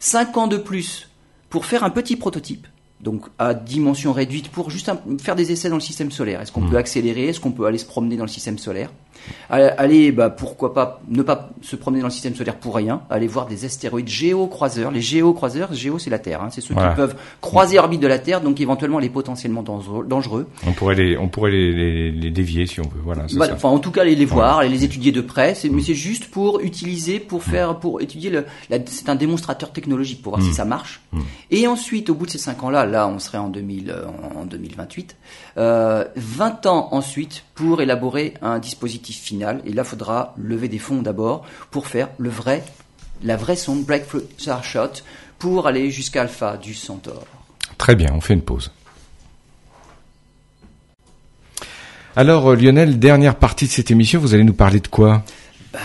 5 ans de plus pour faire un petit prototype, donc à dimension réduite, pour juste faire des essais dans le système solaire. Est-ce qu'on mmh. peut accélérer? Est-ce qu'on peut aller se promener dans le système solaire? Allez, bah, pourquoi pas ne pas se promener dans le système solaire pour rien, aller voir des astéroïdes géocroiseurs. Les géocroiseurs, géo c'est la Terre, hein, c'est ceux qui peuvent croiser l'orbite de la Terre, donc éventuellement les potentiellement dangereux.
On pourrait les, on pourrait les, les, dévier si on veut. Voilà.
Enfin, en tout cas, les, les voir, les étudier de près. Mais mm. c'est juste pour utiliser, pour faire, pour étudier le. C'est un démonstrateur technologique pour voir si ça marche. Et ensuite, au bout de ces cinq ans-là, là, on serait en 2000, euh, en 2028. Euh, 20 ans ensuite pour élaborer un dispositif final. Et là, il faudra lever des fonds d'abord pour faire le vrai, la vraie sonde Breakthrough Starshot pour aller jusqu'à Alpha du Centaure.
Très bien, on fait une pause. Alors euh, Lionel, dernière partie de cette émission, vous allez nous parler de quoi?
Bah,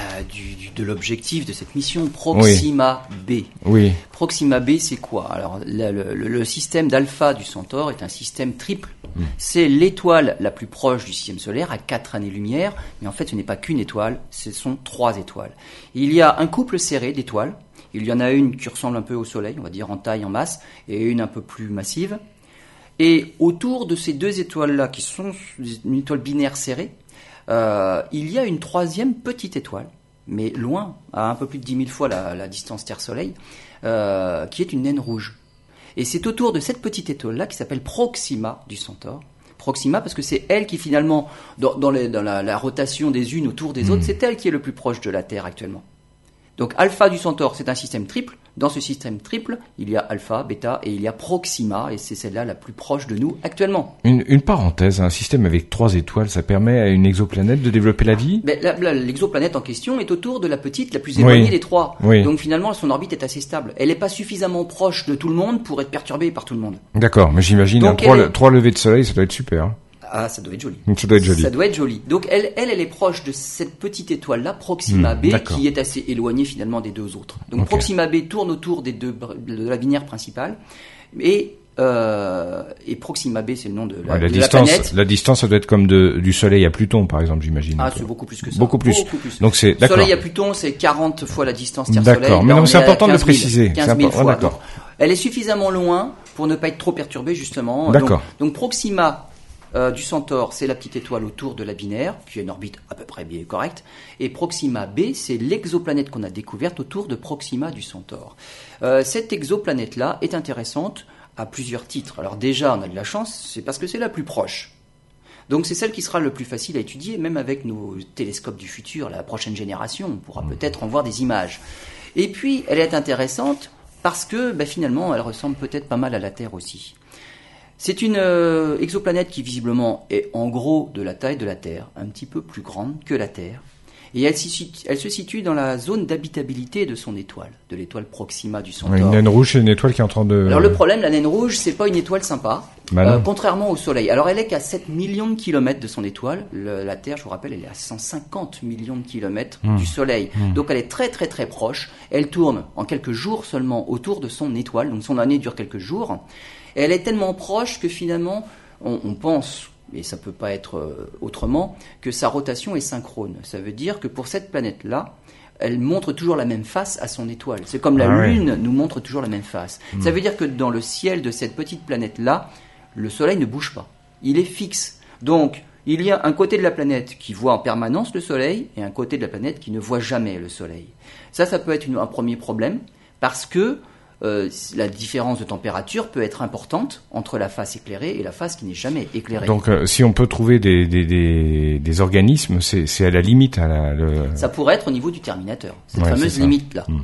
de l'objectif de cette mission Proxima B.
Oui.
Proxima B, c'est quoi? Alors, le, système d'alpha du Centaure est un système triple. Hmm. C'est l'étoile la plus proche du système solaire à 4 années-lumière, mais en fait, ce n'est pas qu'une étoile, ce sont trois étoiles. Il y a un couple serré d'étoiles. Il y en a une qui ressemble un peu au Soleil, on va dire en taille, en masse, et une un peu plus massive. Et autour de ces deux étoiles-là, qui sont une étoile binaire serrée, euh, il y a une troisième petite étoile, mais loin, à un peu plus de 10 000 fois la, distance Terre-Soleil, euh, qui est une naine rouge. Et c'est autour de cette petite étoile-là, qui s'appelle Proxima du Centaure, Proxima parce que c'est elle qui finalement, dans, la, rotation des unes autour des autres, hmm. c'est elle qui est le plus proche de la Terre actuellement. Donc alpha du Centaure, c'est un système triple. Dans ce système triple, il y a alpha, bêta et il y a Proxima, et c'est celle-là la plus proche de nous actuellement.
Une, parenthèse, un système avec trois étoiles, ça permet à une exoplanète de développer la vie?
Ben, L'exoplanète en question est autour de la petite, la plus éloignée des trois. Donc finalement, son orbite est assez stable. Elle n'est pas suffisamment proche de tout le monde pour être perturbée par tout le monde.
D'accord, mais j'imagine trois, levées de soleil, ça doit être super. Hein.
Ah, ça doit être joli.
Ça doit être joli.
Ça doit être joli. Donc elle, elle, elle est proche de cette petite étoile-là, Proxima hmm, B, qui est assez éloignée finalement des deux autres. Donc Proxima B tourne autour des deux, de la binaire principale. Et euh, et Proxima B, c'est le nom de la,
la distance,
planète.
La distance, ça doit être comme de, du Soleil à Pluton, par exemple, j'imagine.
Ah, c'est beaucoup plus que ça.
Beaucoup plus. Donc c'est.
Soleil à Pluton, c'est 40 fois la distance Terre-Soleil.
D'accord, mais c'est important de le préciser.
15 000 fois. elle est suffisamment loin pour ne pas être trop perturbée, justement.
D'accord.
Donc, donc Proxima euh, du Centaure, c'est la petite étoile autour de la binaire, qui a une orbite à peu près bien correcte. Et Proxima B, c'est l'exoplanète qu'on a découverte autour de Proxima du Centaure. Euh, cette exoplanète-là est intéressante à plusieurs titres. Alors déjà, on a de la chance, c'est parce que c'est la plus proche. Donc c'est celle qui sera le plus facile à étudier, même avec nos télescopes du futur, la prochaine génération, on pourra mmh. peut-être en voir des images. Et puis, elle est intéressante parce que ben, finalement, elle ressemble peut-être pas mal à la Terre aussi. C'est une euh, exoplanète qui visiblement est en gros de la taille de la Terre, un petit peu plus grande que la Terre. Et elle, se situe dans la zone d'habitabilité de son étoile, de l'étoile Proxima du Centaure.
Une naine rouge, c'est une étoile qui est en train de...
Alors le problème, la naine rouge, c'est pas une étoile sympa, euh, contrairement au Soleil. Alors elle est qu'à 7 millions de kilomètres de son étoile. la Terre, je vous rappelle, elle est à 150 millions de kilomètres hmm. du Soleil. Hmm. Donc elle est très très très proche. Elle tourne en quelques jours seulement autour de son étoile, donc son année dure quelques jours elle est tellement proche que finalement, on, pense, et ça ne peut pas être euh, autrement, que sa rotation est synchrone. Ça veut dire que pour cette planète-là, elle montre toujours la même face à son étoile. C'est comme la ah Lune nous montre toujours la même face. Hmm. Ça veut dire que dans le ciel de cette petite planète-là, le Soleil ne bouge pas. Il est fixe. Donc, il y a un côté de la planète qui voit en permanence le Soleil et un côté de la planète qui ne voit jamais le Soleil. Ça, ça peut être un premier problème parce que euh, la différence de température peut être importante entre la face éclairée et la face qui n'est jamais éclairée.
Donc, euh, si on peut trouver des, des, organismes, c'est à la limite. À la,
Ça pourrait être au niveau du terminateur, cette fameuse limite-là. Hmm.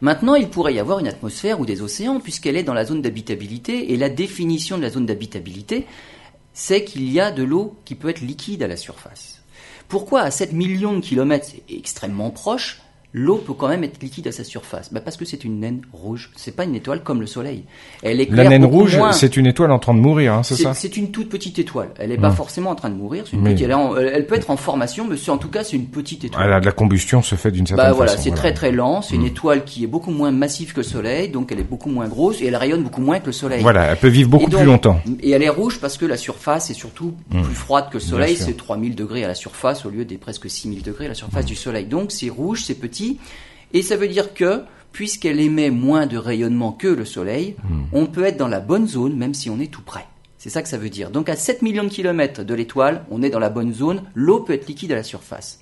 Maintenant, il pourrait y avoir une atmosphère ou des océans, puisqu'elle est dans la zone d'habitabilité, et la définition de la zone d'habitabilité, c'est qu'il y a de l'eau qui peut être liquide à la surface. Pourquoi à 7 millions de kilomètres, c'est extrêmement proche, l'eau peut quand même être liquide à sa surface bah Parce que c'est une naine rouge. C'est pas une étoile comme le Soleil.
Elle La naine rouge, c'est une étoile en train de mourir, hein, c'est ça?
C'est une toute petite étoile. Elle n'est pas forcément en train de mourir. Une petite, elle, peut être en formation, mais en tout cas, c'est une petite étoile.
La combustion se fait d'une certaine bah,
voilà, C'est très très lent. C'est une mm. étoile qui est beaucoup moins massive que le Soleil, donc elle est beaucoup moins grosse et elle rayonne beaucoup moins que le Soleil.
Voilà, elle peut vivre beaucoup plus longtemps.
Et elle est rouge parce que la surface est surtout mm. plus froide que le Soleil. C'est 3000 degrés à la surface au lieu des presque 6000 degrés à la surface du Soleil. Donc c'est rouge, c'est petit. Et ça veut dire que, puisqu'elle émet moins de rayonnement que le Soleil, hmm. on peut être dans la bonne zone même si on est tout près. C'est ça que ça veut dire. Donc à 7 millions de kilomètres de l'étoile, on est dans la bonne zone, l'eau peut être liquide à la surface.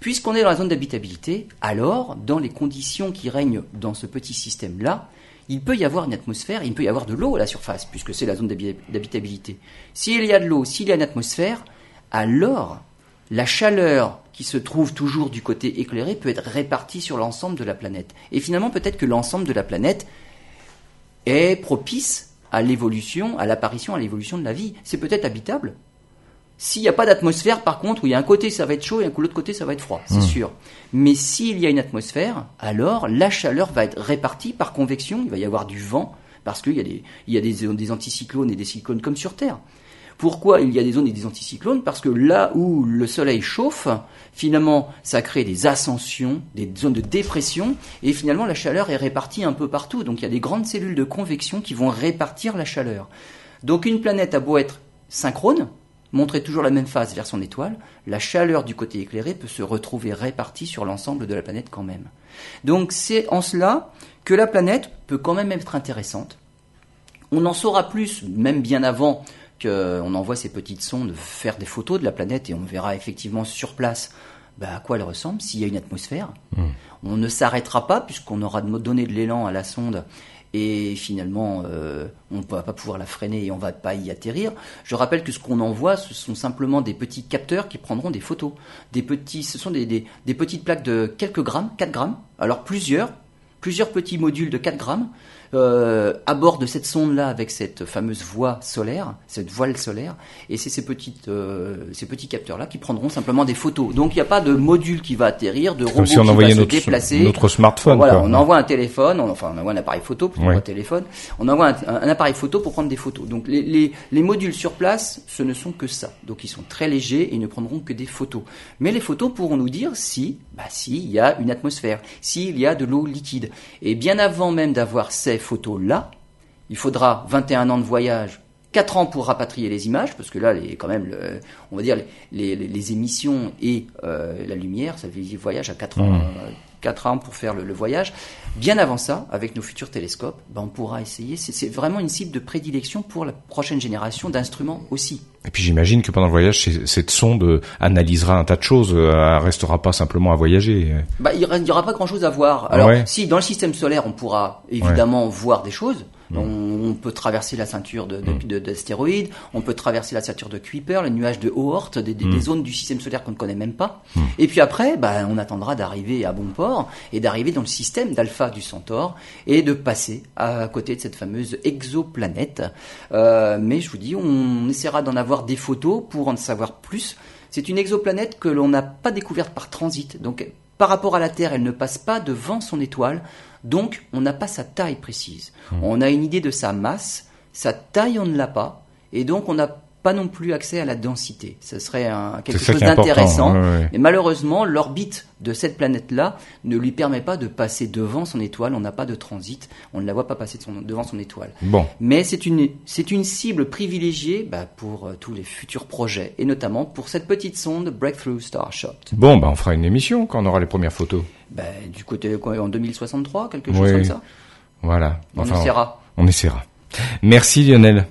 Puisqu'on est dans la zone d'habitabilité, alors, dans les conditions qui règnent dans ce petit système-là, il peut y avoir une atmosphère, il peut y avoir de l'eau à la surface, puisque c'est la zone d'habitabilité. S'il y a de l'eau, s'il y a une atmosphère, alors la chaleur qui se trouve toujours du côté éclairé peut être répartie sur l'ensemble de la planète. Et finalement, peut-être que l'ensemble de la planète est propice à l'évolution, à l'apparition, à l'évolution de la vie. C'est peut-être habitable. S'il n'y a pas d'atmosphère, par contre, où il y a un côté ça va être chaud et l'autre côté ça va être froid, c'est hmm. sûr. Mais s'il y a une atmosphère, alors la chaleur va être répartie par convection, il va y avoir du vent, parce qu'il y a, des, il y a des, des anticyclones et des cyclones comme sur Terre. Pourquoi il y a des zones et des anticyclones Parce que là où le soleil chauffe, finalement, ça crée des ascensions, des zones de dépression, et finalement la chaleur est répartie un peu partout. Donc il y a des grandes cellules de convection qui vont répartir la chaleur. Donc une planète a beau être synchrone, montrer toujours la même phase vers son étoile, la chaleur du côté éclairé peut se retrouver répartie sur l'ensemble de la planète quand même. Donc c'est en cela que la planète peut quand même être intéressante On en saura plus, même bien avant qu'on envoie ces petites sondes faire des photos de la planète et on verra effectivement sur place bah, à quoi elle ressemble, s'il y a une atmosphère. Hmm. On ne s'arrêtera pas puisqu'on aura donné de l'élan à la sonde et finalement euh, on ne va pas pouvoir la freiner et on va pas y atterrir. Je rappelle que ce qu'on envoie, ce sont simplement des petits capteurs qui prendront des photos. Des petits, ce sont des, des petites plaques de quelques grammes, 4 grammes, alors plusieurs, plusieurs petits modules de 4 grammes euh, à bord de cette sonde-là avec cette fameuse voie solaire, cette voile solaire, et c'est ces, petites, euh, ces petits capteurs-là qui prendront simplement des photos. Donc il n'y a pas de module qui va atterrir, de robot
si on
qui
va
se déplacer.
Notre smartphone.
Voilà, on envoie un téléphone, on, enfin on envoie un appareil photo, pour un téléphone, on envoie un, appareil photo pour prendre des photos. Donc les, les, les modules sur place, ce ne sont que ça. Donc ils sont très légers et ne prendront que des photos. Mais les photos pourront nous dire si, bah si, il y a une atmosphère, s'il y a de l'eau liquide. Et bien avant même d'avoir ces photos-là, il faudra 21 ans de voyage, 4 ans pour rapatrier les images, parce que là, les, quand même, le, on va dire, les, les, émissions et euh, la lumière, ça veut dire voyage à 4 ans. Mmh. 4 ans pour faire le, voyage. Bien avant ça, avec nos futurs télescopes, ben on pourra essayer. C'est vraiment une cible de prédilection pour la prochaine génération d'instruments aussi.
Et puis j'imagine que pendant le voyage, cette sonde analysera un tas de choses. Elle restera pas simplement à voyager.
Bah, il n'y aura pas grand-chose à voir. Alors, si dans le système solaire, on pourra évidemment voir des choses. On, peut traverser la ceinture d'astéroïdes, de, on peut traverser la ceinture de Kuiper, les nuages de Oort, des, des, mm. zones du système solaire qu'on ne connaît même pas. Mm. Et puis après, bah, on attendra d'arriver à bon port et d'arriver dans le système d'alpha du Centaure et de passer à côté de cette fameuse exoplanète. Euh, mais je vous dis, on essaiera d'en avoir des photos pour en savoir plus. C'est une exoplanète que l'on n'a pas découverte par transit. Donc par rapport à la Terre, elle ne passe pas devant son étoile, donc on n'a pas sa taille précise. Hmm. On a une idée de sa masse, sa taille on ne l'a pas, et donc on n'a pas non plus accès à la densité. Ce serait un, quelque chose d'intéressant. Mais malheureusement, l'orbite de cette planète-là ne lui permet pas de passer devant son étoile. On n'a pas de transit. On ne la voit pas passer devant son étoile.
Bon.
Mais c'est une, c'est une cible privilégiée bah, pour euh, tous les futurs projets et notamment pour cette petite sonde Breakthrough Starshot.
Bon, bah, on fera une émission quand on aura les premières photos.
Bah, du côté en 2063, quelque chose comme ça?
Voilà.
on essaiera.
On essaiera. Merci Lionel.